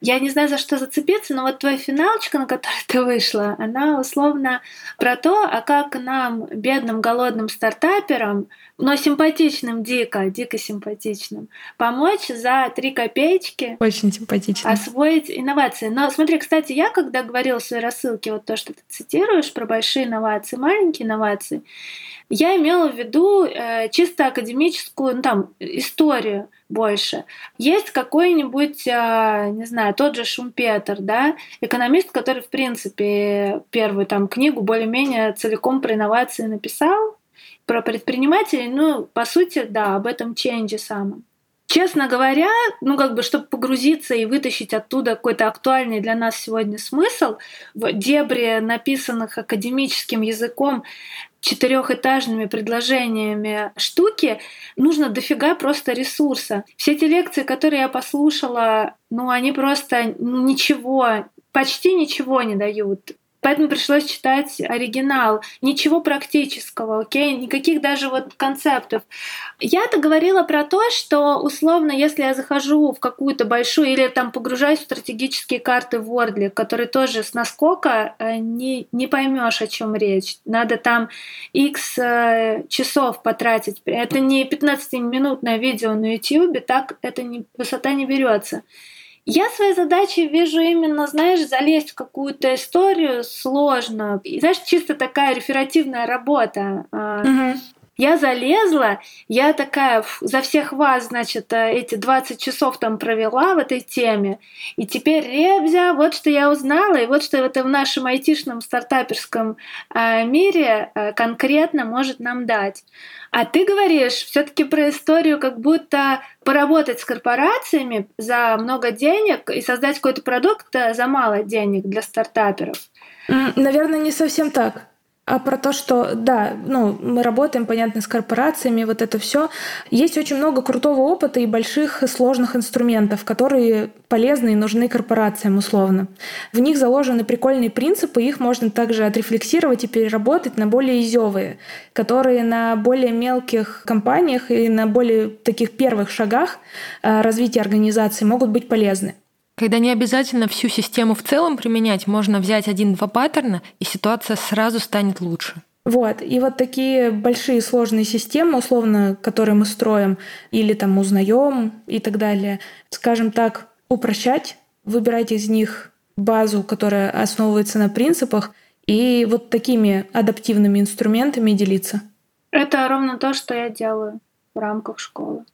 Я не знаю, за что зацепиться, но вот твоя финалочка, на которой ты вышла, она условно про то, а как нам, бедным, голодным стартаперам, но симпатичным дико, дико симпатичным, помочь за три копеечки. Очень симпатично. Освоить инновации. Но смотри, кстати, я когда говорила в своей рассылке вот то, что ты цитируешь про большие инновации, маленькие инновации, я имела в виду э, чисто академическую, ну, там, историю больше. Есть какой-нибудь, э, не знаю, тот же Шумпетер, да, экономист, который, в принципе, первую там книгу более-менее целиком про инновации написал, про предпринимателей, ну, по сути, да, об этом ченже самом. Честно говоря, ну как бы, чтобы погрузиться и вытащить оттуда какой-то актуальный для нас сегодня смысл в дебри, написанных академическим языком, четырехэтажными предложениями штуки, нужно дофига просто ресурса. Все эти лекции, которые я послушала, ну они просто ничего, почти ничего не дают. Поэтому пришлось читать оригинал. Ничего практического, окей? Никаких даже вот концептов. Я-то говорила про то, что условно, если я захожу в какую-то большую или там погружаюсь в стратегические карты в Wordle, которые тоже с наскока э, не, не поймешь, о чем речь. Надо там X э, часов потратить. Это не 15-минутное видео на YouTube, так это не, высота не берется. Я своей задачей вижу именно, знаешь, залезть в какую-то историю сложно. И, знаешь, чисто такая реферативная работа. Угу. Я залезла, я такая за всех вас, значит, э, эти 20 часов там провела в этой теме. И теперь, Ребзя, вот что я узнала, и вот что это в нашем айтишном стартаперском э, мире э, конкретно может нам дать. А ты говоришь все-таки про историю, как будто поработать с корпорациями за много денег и создать какой-то продукт за мало денег для стартаперов. Наверное, не совсем так а про то, что да, ну, мы работаем, понятно, с корпорациями, вот это все. Есть очень много крутого опыта и больших сложных инструментов, которые полезны и нужны корпорациям условно. В них заложены прикольные принципы, их можно также отрефлексировать и переработать на более изевые, которые на более мелких компаниях и на более таких первых шагах э, развития организации могут быть полезны. Когда не обязательно всю систему в целом применять, можно взять один-два паттерна, и ситуация сразу станет лучше. Вот. И вот такие большие сложные системы, условно, которые мы строим или там узнаем и так далее, скажем так, упрощать, выбирать из них базу, которая основывается на принципах, и вот такими адаптивными инструментами делиться. Это ровно то, что я делаю в рамках школы.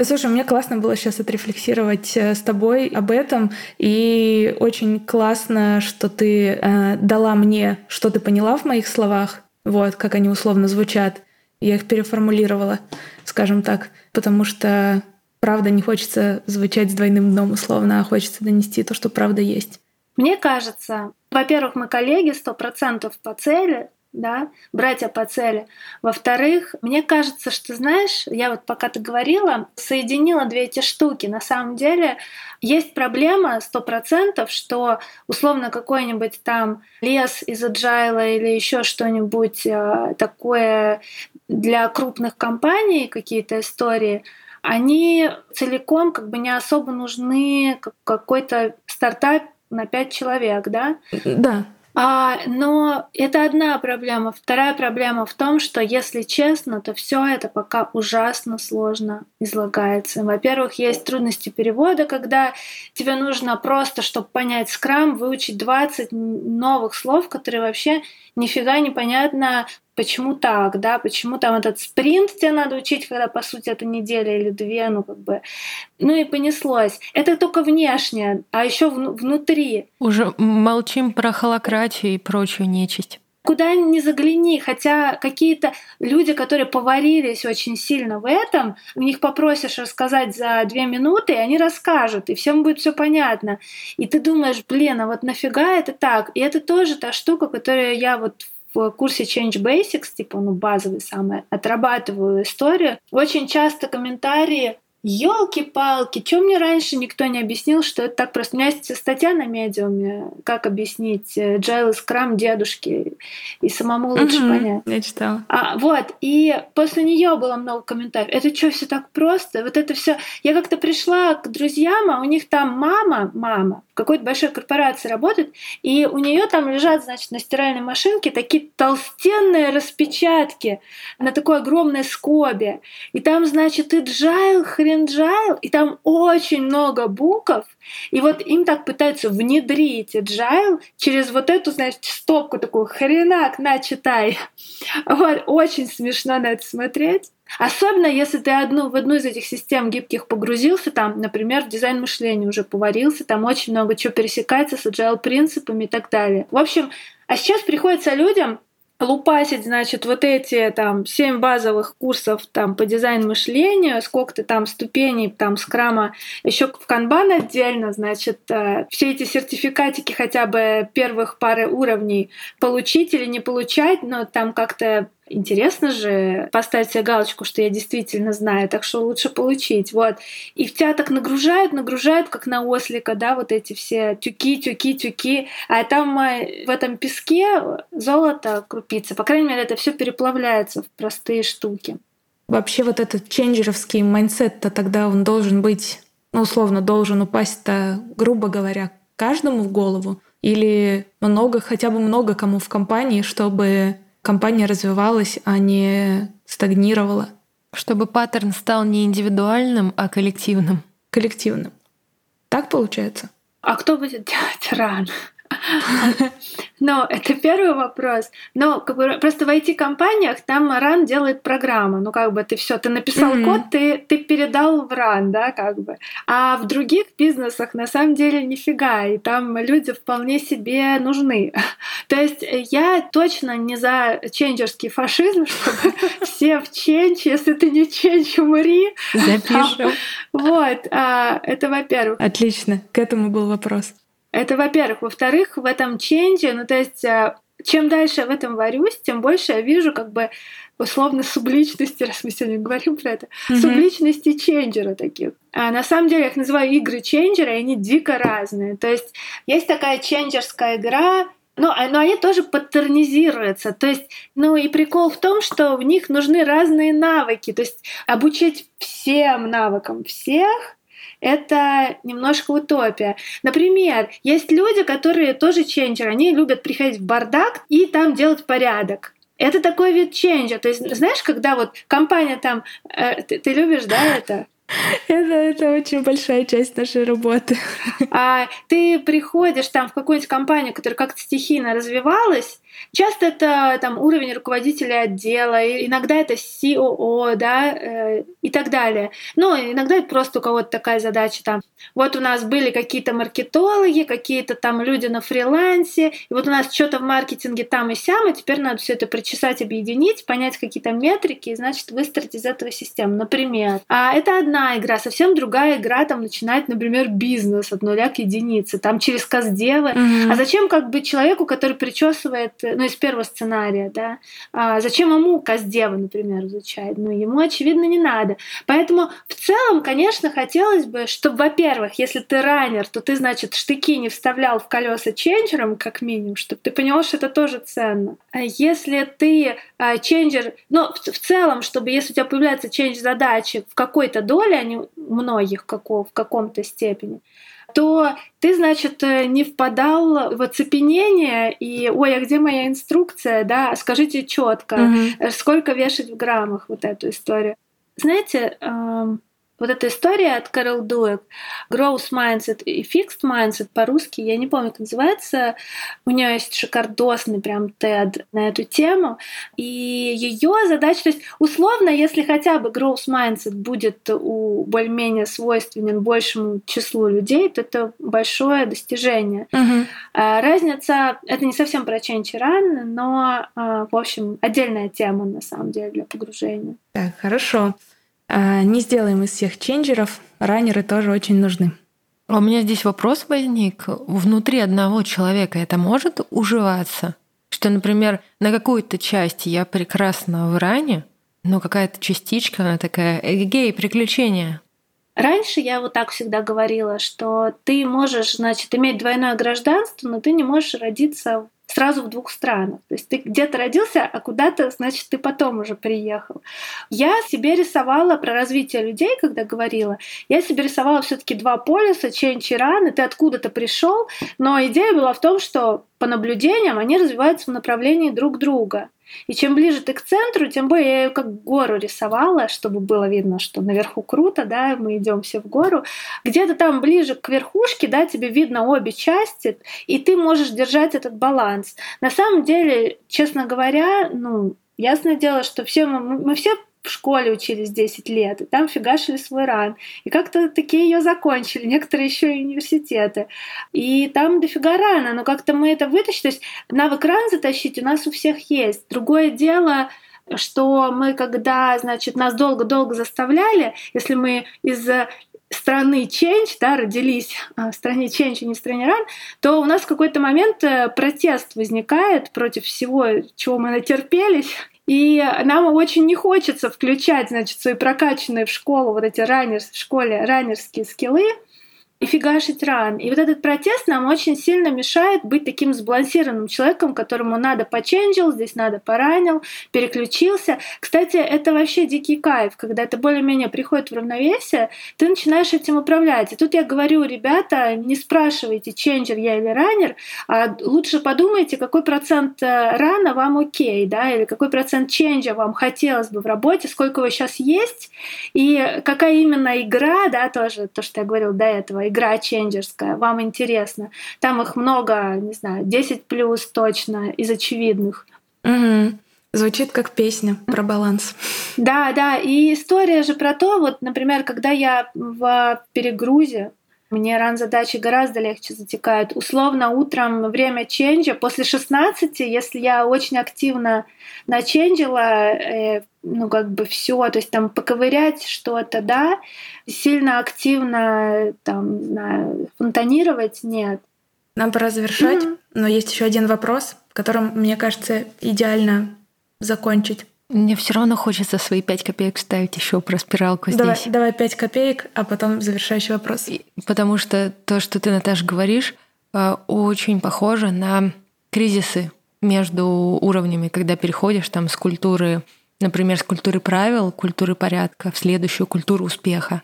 Слушай, мне классно было сейчас отрефлексировать э, с тобой об этом, и очень классно, что ты э, дала мне, что ты поняла в моих словах, вот, как они условно звучат. Я их переформулировала, скажем так, потому что правда не хочется звучать с двойным дном условно, а хочется донести то, что правда есть. Мне кажется, во-первых, мы коллеги сто процентов по цели, да, братья по цели. Во-вторых, мне кажется, что, знаешь, я вот пока ты говорила, соединила две эти штуки. На самом деле есть проблема сто процентов, что условно какой-нибудь там лес из agile или еще что-нибудь э, такое для крупных компаний, какие-то истории, они целиком как бы не особо нужны какой-то стартап на пять человек, да? Да. А, но это одна проблема. Вторая проблема в том, что, если честно, то все это пока ужасно сложно излагается. Во-первых, есть трудности перевода, когда тебе нужно просто, чтобы понять скрам, выучить 20 новых слов, которые вообще нифига непонятно, почему так, да, почему там этот спринт тебе надо учить, когда, по сути, это неделя или две, ну, как бы, ну и понеслось. Это только внешне, а еще вну- внутри. Уже молчим про холократию и прочую нечисть. Куда ни загляни, хотя какие-то люди, которые поварились очень сильно в этом, у них попросишь рассказать за две минуты, и они расскажут, и всем будет все понятно. И ты думаешь, блин, а вот нафига это так? И это тоже та штука, которую я вот в курсе Change Basics, типа, ну, базовый самый, отрабатываю историю. Очень часто комментарии Елки-палки, чем мне раньше никто не объяснил, что это так просто. У меня есть статья на медиуме, как объяснить Джайл и Скрам дедушки, и самому лучше угу, понять. Я читала. А, вот, и после нее было много комментариев. Это что, все так просто? Вот это все. Я как-то пришла к друзьям, а у них там мама, мама, какой-то большой корпорации работает, и у нее там лежат, значит, на стиральной машинке такие толстенные распечатки на такой огромной скобе. И там, значит, и джайл, хрен Agile, и там очень много букв, и вот им так пытаются внедрить agile через вот эту, значит, стопку такую хренак, на, читай. Вот, очень смешно на это смотреть. Особенно если ты одну, в одну из этих систем гибких погрузился, там, например, в дизайн мышления уже поварился, там очень много чего пересекается с agile принципами и так далее. В общем, а сейчас приходится людям лупасить, значит, вот эти там семь базовых курсов там по дизайн мышлению, сколько-то там ступеней там скрама, еще в канбан отдельно, значит, э, все эти сертификатики хотя бы первых пары уровней получить или не получать, но там как-то интересно же поставить себе галочку, что я действительно знаю, так что лучше получить. Вот. И тебя так нагружают, нагружают, как на ослика, да, вот эти все тюки, тюки, тюки. А там э, в этом песке золото крупицы. По крайней мере, это все переплавляется в простые штуки. Вообще вот этот ченджеровский майндсет-то тогда он должен быть, ну, условно, должен упасть-то, грубо говоря, каждому в голову? Или много, хотя бы много кому в компании, чтобы компания развивалась, а не стагнировала. Чтобы паттерн стал не индивидуальным, а коллективным. Коллективным. Так получается? А кто будет делать ран? Но это первый вопрос. Но как бы, просто в IT-компаниях там RAN делает программа. Ну, как бы ты все, ты написал mm-hmm. код, ты, ты передал в RAN, да, как бы. А в других бизнесах на самом деле нифига. И там люди вполне себе нужны. То есть я точно не за ченджерский фашизм, чтобы все в ченч, если ты не ченч, умри. Запишем. Вот, а, это во-первых. Отлично, к этому был вопрос. Это, во-первых. Во-вторых, в этом ченже, ну то есть э, чем дальше я в этом варюсь, тем больше я вижу как бы условно субличности, раз мы сегодня говорим про это, mm-hmm. субличности ченджера таких. А на самом деле я их называю игры ченджера, и они дико разные. То есть есть такая ченджерская игра, но, а, но они тоже паттернизируются. То есть, ну и прикол в том, что в них нужны разные навыки. То есть обучить всем навыкам всех это немножко утопия. Например, есть люди, которые тоже ченджеры, они любят приходить в бардак и там делать порядок. Это такой вид ченджа. То есть, знаешь, когда вот компания там... Э, ты, ты любишь, да, это? Это, это очень большая часть нашей работы. А ты приходишь там в какую-нибудь компанию, которая как-то стихийно развивалась, Часто это там уровень руководителя отдела, иногда это COO, да, э, и так далее. Но иногда это просто у кого-то такая задача там. Вот у нас были какие-то маркетологи, какие-то там люди на фрилансе, и вот у нас что-то в маркетинге там и сям, и теперь надо все это причесать, объединить, понять какие-то метрики, и, значит, выстроить из этого систему, например. А это одна игра, совсем другая игра, там начинать, например, бизнес от нуля к единице, там через каздевы. Mm-hmm. А зачем как бы человеку, который причесывает ну, из первого сценария, да, а зачем ему Каздева, например, изучать? Ну, ему, очевидно, не надо. Поэтому в целом, конечно, хотелось бы, чтобы, во-первых, если ты раннер, то ты, значит, штыки не вставлял в колеса ченджером, как минимум, чтобы ты понял, что это тоже ценно. А если ты а, ченджер, ну, в, в целом, чтобы если у тебя появляется чендж задачи в какой-то доле, а не многих каков, в каком-то степени, то ты, значит, э, не впадал в оцепенение и, ой, а где моя инструкция, да, скажите четко, mm-hmm. сколько вешать в граммах вот эту историю. Знаете, эм, вот эта история от Кэрол Дуэк, Growth Mindset и Fixed Mindset по-русски, я не помню, как называется, у нее есть шикардосный прям TED на эту тему, и ее задача, то есть условно, если хотя бы Growth Mindset будет у более-менее свойственен большему числу людей, то это большое достижение. Uh-huh. Разница, это не совсем про Change Run, но, а, в общем, отдельная тема на самом деле для погружения. Так, хорошо. А, не сделаем из всех ченджеров, раннеры тоже очень нужны. А у меня здесь вопрос возник. Внутри одного человека это может уживаться? Что, например, на какой-то части я прекрасна в ране, но какая-то частичка, она такая, эгегей, приключения. Раньше я вот так всегда говорила, что ты можешь, значит, иметь двойное гражданство, но ты не можешь родиться сразу в двух странах. То есть ты где-то родился, а куда-то, значит, ты потом уже приехал. Я себе рисовала про развитие людей, когда говорила, я себе рисовала все таки два полюса, Ченч и Ран, и ты откуда-то пришел, но идея была в том, что по наблюдениям они развиваются в направлении друг друга. И чем ближе ты к центру, тем более я ее как гору рисовала, чтобы было видно, что наверху круто, да, мы идем все в гору. Где-то там ближе к верхушке, да, тебе видно обе части, и ты можешь держать этот баланс. На самом деле, честно говоря, ну, ясное дело, что все мы, мы все в школе учились 10 лет, и там фигашили свой ран. И как-то такие ее закончили, некоторые еще и университеты. И там дофига рано, но как-то мы это вытащили. То есть навык ран затащить у нас у всех есть. Другое дело, что мы, когда, значит, нас долго-долго заставляли, если мы из страны Change, да, родились а, в стране Change, а не в стране Ран, то у нас в какой-то момент э, протест возникает против всего, чего мы натерпелись, и нам очень не хочется включать, значит, свои прокачанные в школу вот эти раннер, в школе раннерские скиллы, и фигашить ран. И вот этот протест нам очень сильно мешает быть таким сбалансированным человеком, которому надо поченджил, здесь надо поранил, переключился. Кстати, это вообще дикий кайф, когда это более-менее приходит в равновесие, ты начинаешь этим управлять. И тут я говорю, ребята, не спрашивайте, ченджер я или раннер, а лучше подумайте, какой процент э, рана вам окей, да, или какой процент ченджа вам хотелось бы в работе, сколько его сейчас есть, и какая именно игра, да, тоже то, что я говорил до этого, игра ченджерская, вам интересно. Там их много, не знаю, 10 плюс точно из очевидных. Угу. Звучит как песня про баланс. Да, да. И история же про то, вот, например, когда я в перегрузе, мне ран-задачи гораздо легче затекают. Условно, утром время ченджа, после 16, если я очень активно наченджила, э, ну, как бы все, то есть там поковырять что-то, да, сильно активно, там, не знаю, фонтанировать нет. Нам пора завершать, mm-hmm. но есть еще один вопрос, которым, мне кажется, идеально закончить. Мне все равно хочется свои пять копеек ставить еще про спиралку давай, здесь. Давай пять копеек, а потом завершающий вопрос. Потому что то, что ты, Наташа, говоришь, э, очень похоже на кризисы между уровнями, когда переходишь там с культуры, например, с культуры правил, культуры порядка в следующую культуру успеха.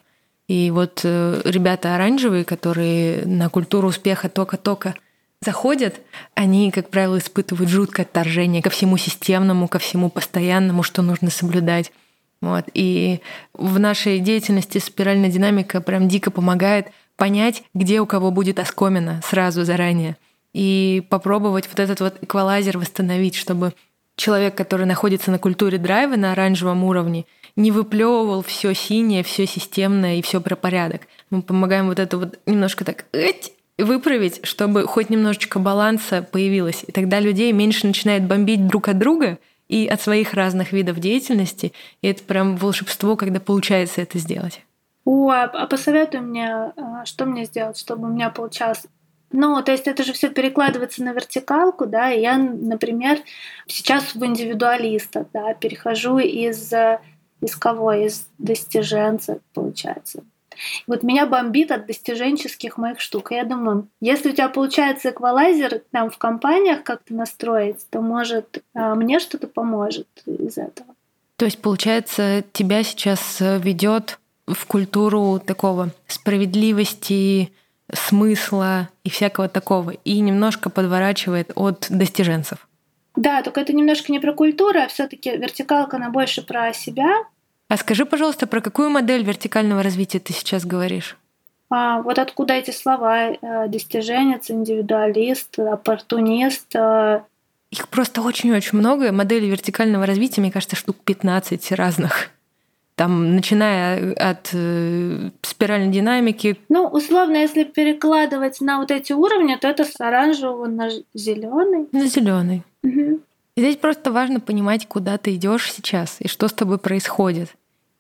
И вот э, ребята оранжевые, которые на культуру успеха только-только заходят, они, как правило, испытывают жуткое отторжение ко всему системному, ко всему постоянному, что нужно соблюдать. Вот. И в нашей деятельности спиральная динамика прям дико помогает понять, где у кого будет оскомина сразу заранее. И попробовать вот этот вот эквалайзер восстановить, чтобы человек, который находится на культуре драйва на оранжевом уровне, не выплевывал все синее, все системное и все про порядок. Мы помогаем вот это вот немножко так выправить, чтобы хоть немножечко баланса появилось. И тогда людей меньше начинает бомбить друг от друга и от своих разных видов деятельности. И это прям волшебство, когда получается это сделать. О, а, а посоветуй мне, а, что мне сделать, чтобы у меня получалось ну, то есть это же все перекладывается на вертикалку, да, и я, например, сейчас в индивидуалиста, да, перехожу из, из кого? Из достиженца, получается. Вот меня бомбит от достиженческих моих штук. я думаю, если у тебя получается эквалайзер там в компаниях как-то настроить, то, может, а, мне что-то поможет из этого. То есть, получается, тебя сейчас э, ведет в культуру такого справедливости, смысла и всякого такого, и немножко подворачивает от достиженцев. Да, только это немножко не про культуру, а все-таки вертикалка, она больше про себя, а скажи, пожалуйста, про какую модель вертикального развития ты сейчас говоришь? А, вот откуда эти слова? Э, достиженец, индивидуалист, оппортунист. Э. Их просто очень-очень много. Модели вертикального развития, мне кажется, штук 15 разных. Там, начиная от э, спиральной динамики. Ну, условно, если перекладывать на вот эти уровни, то это с оранжевого на зеленый. На зеленый. Угу. Здесь просто важно понимать, куда ты идешь сейчас и что с тобой происходит.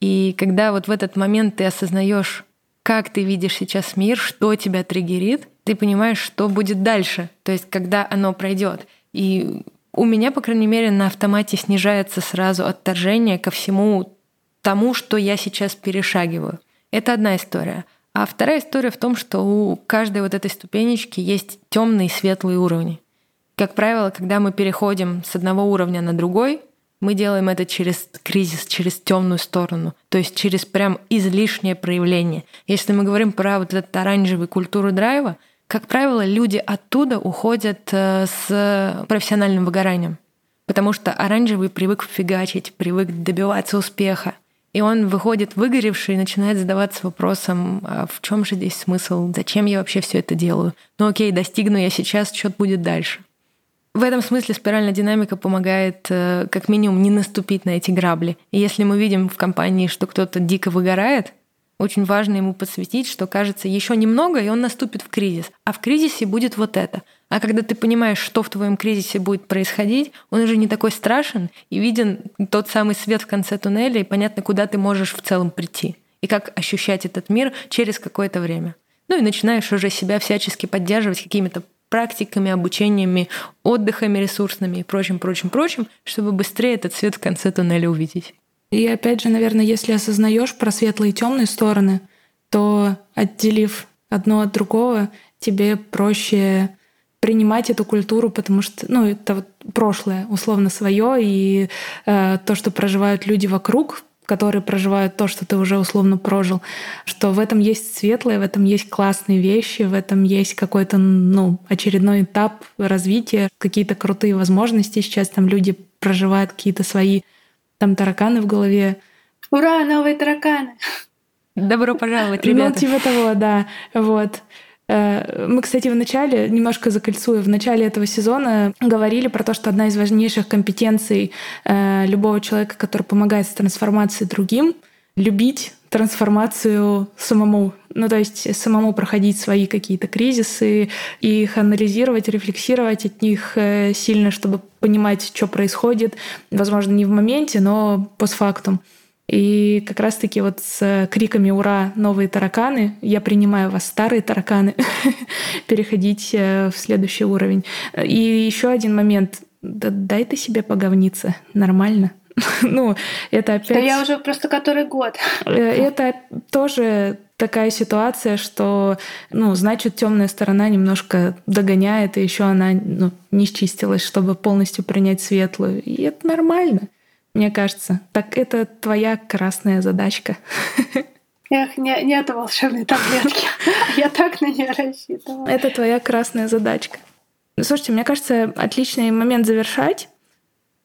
И когда вот в этот момент ты осознаешь, как ты видишь сейчас мир, что тебя триггерит, ты понимаешь, что будет дальше, то есть когда оно пройдет. И у меня, по крайней мере, на автомате снижается сразу отторжение ко всему тому, что я сейчас перешагиваю. Это одна история. А вторая история в том, что у каждой вот этой ступенечки есть темные и светлые уровни. Как правило, когда мы переходим с одного уровня на другой, мы делаем это через кризис, через темную сторону, то есть через прям излишнее проявление. Если мы говорим про вот этот оранжевый культуру драйва, как правило, люди оттуда уходят э, с профессиональным выгоранием, потому что оранжевый привык фигачить, привык добиваться успеха. И он выходит выгоревший и начинает задаваться вопросом, а в чем же здесь смысл, зачем я вообще все это делаю? Ну окей, достигну я сейчас, что будет дальше? В этом смысле спиральная динамика помогает э, как минимум не наступить на эти грабли. И если мы видим в компании, что кто-то дико выгорает, очень важно ему подсветить, что кажется еще немного, и он наступит в кризис. А в кризисе будет вот это. А когда ты понимаешь, что в твоем кризисе будет происходить, он уже не такой страшен и виден тот самый свет в конце туннеля, и понятно, куда ты можешь в целом прийти. И как ощущать этот мир через какое-то время. Ну и начинаешь уже себя всячески поддерживать какими-то практиками, обучениями, отдыхами ресурсными и прочим, прочим, прочим, чтобы быстрее этот свет в конце туннеля увидеть. И опять же, наверное, если осознаешь про светлые и темные стороны, то отделив одно от другого, тебе проще принимать эту культуру, потому что, ну, это вот прошлое, условно свое, и э, то, что проживают люди вокруг, которые проживают то, что ты уже условно прожил, что в этом есть светлое, в этом есть классные вещи, в этом есть какой-то ну, очередной этап развития, какие-то крутые возможности. Сейчас там люди проживают какие-то свои там тараканы в голове. Ура, новые тараканы! Добро пожаловать, ребята. Ну, типа того, да. Вот. Э, мы, кстати, в начале, немножко закольцую, в начале этого сезона говорили про то, что одна из важнейших компетенций э, любого человека, который помогает с трансформацией другим, любить трансформацию самому. Ну, то есть самому проходить свои какие-то кризисы, их анализировать, рефлексировать от них э, сильно, чтобы понимать, что происходит. Возможно, не в моменте, но постфактум. И как раз-таки вот с криками «Ура! Новые тараканы!» я принимаю вас, старые тараканы, переходить э, в следующий уровень. И еще один момент. Да дай ты себе поговниться. Нормально. ну, это опять... Да я уже просто который год. Э, это тоже такая ситуация, что, ну, значит, темная сторона немножко догоняет, и еще она ну, не счистилась, чтобы полностью принять светлую. И это нормально мне кажется. Так это твоя красная задачка. Эх, не, нет волшебной таблетки. Я так на нее рассчитывала. Это твоя красная задачка. Слушайте, мне кажется, отличный момент завершать.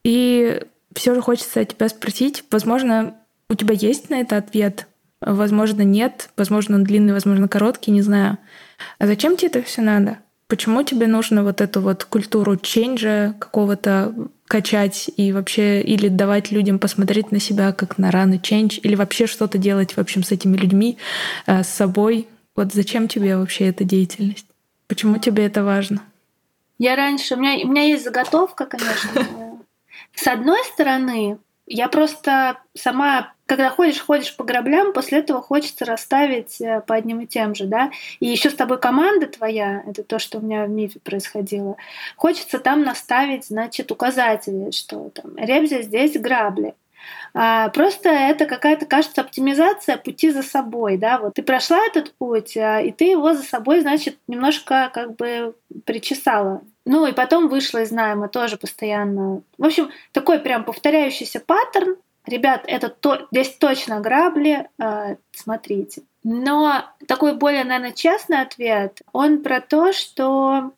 И все же хочется тебя спросить, возможно, у тебя есть на это ответ, возможно, нет, возможно, он длинный, возможно, короткий, не знаю. А зачем тебе это все надо? Почему тебе нужно вот эту вот культуру ченджа какого-то качать и вообще или давать людям посмотреть на себя как на раны change или вообще что-то делать в общем с этими людьми, э, с собой. Вот зачем тебе вообще эта деятельность? Почему тебе это важно? Я раньше, у меня, у меня есть заготовка, конечно. С одной стороны, я просто сама, когда ходишь, ходишь по граблям, после этого хочется расставить э, по одним и тем же, да. И еще с тобой команда твоя, это то, что у меня в мифе происходило. Хочется там наставить, значит, указатели, что там ребзя здесь грабли. А, просто это какая-то, кажется, оптимизация пути за собой, да, вот ты прошла этот путь, а, и ты его за собой, значит, немножко как бы причесала. Ну и потом вышла из найма тоже постоянно. В общем, такой прям повторяющийся паттерн. Ребят, это то, здесь точно грабли, э, смотрите. Но такой более, наверное, честный ответ, он про то, что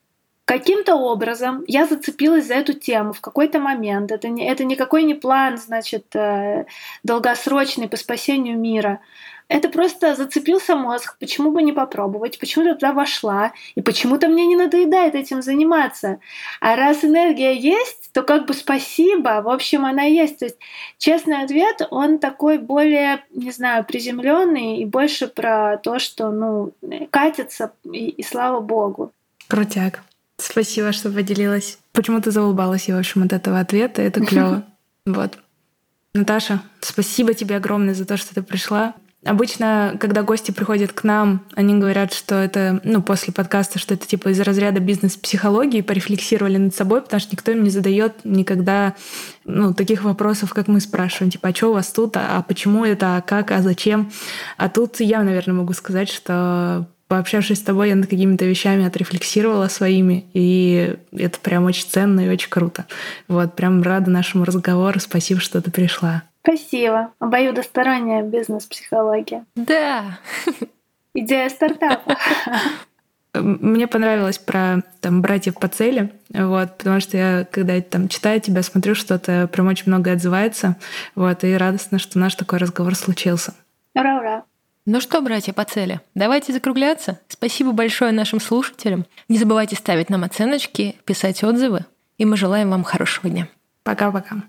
каким-то образом я зацепилась за эту тему в какой-то момент. Это, не, это никакой не план, значит, э, долгосрочный по спасению мира. Это просто зацепился мозг, почему бы не попробовать, почему-то туда вошла, и почему-то мне не надоедает этим заниматься. А раз энергия есть, то как бы спасибо, в общем, она есть. То есть честный ответ, он такой более, не знаю, приземленный и больше про то, что, ну, катится, и, и слава богу. Крутяк. Спасибо, что поделилась. Почему ты заулыбалась, я, в общем, от этого ответа. Это клево. Вот. Наташа, спасибо тебе огромное за то, что ты пришла. Обычно, когда гости приходят к нам, они говорят, что это, ну, после подкаста, что это типа из разряда бизнес-психологии, порефлексировали над собой, потому что никто им не задает никогда ну, таких вопросов, как мы спрашиваем, типа, а что у вас тут, а, почему это, а как, а зачем. А тут я, наверное, могу сказать, что пообщавшись с тобой, я над какими-то вещами отрефлексировала своими, и это прям очень ценно и очень круто. Вот, прям рада нашему разговору. Спасибо, что ты пришла. Спасибо. Обоюдосторонняя бизнес-психология. Да. Идея стартапа. Мне понравилось про там братьев по цели, вот, потому что я, когда там читаю тебя, смотрю, что-то прям очень много отзывается, вот, и радостно, что наш такой разговор случился. Ура-ура! Ну что, братья по цели, давайте закругляться. Спасибо большое нашим слушателям. Не забывайте ставить нам оценочки, писать отзывы, и мы желаем вам хорошего дня. Пока-пока.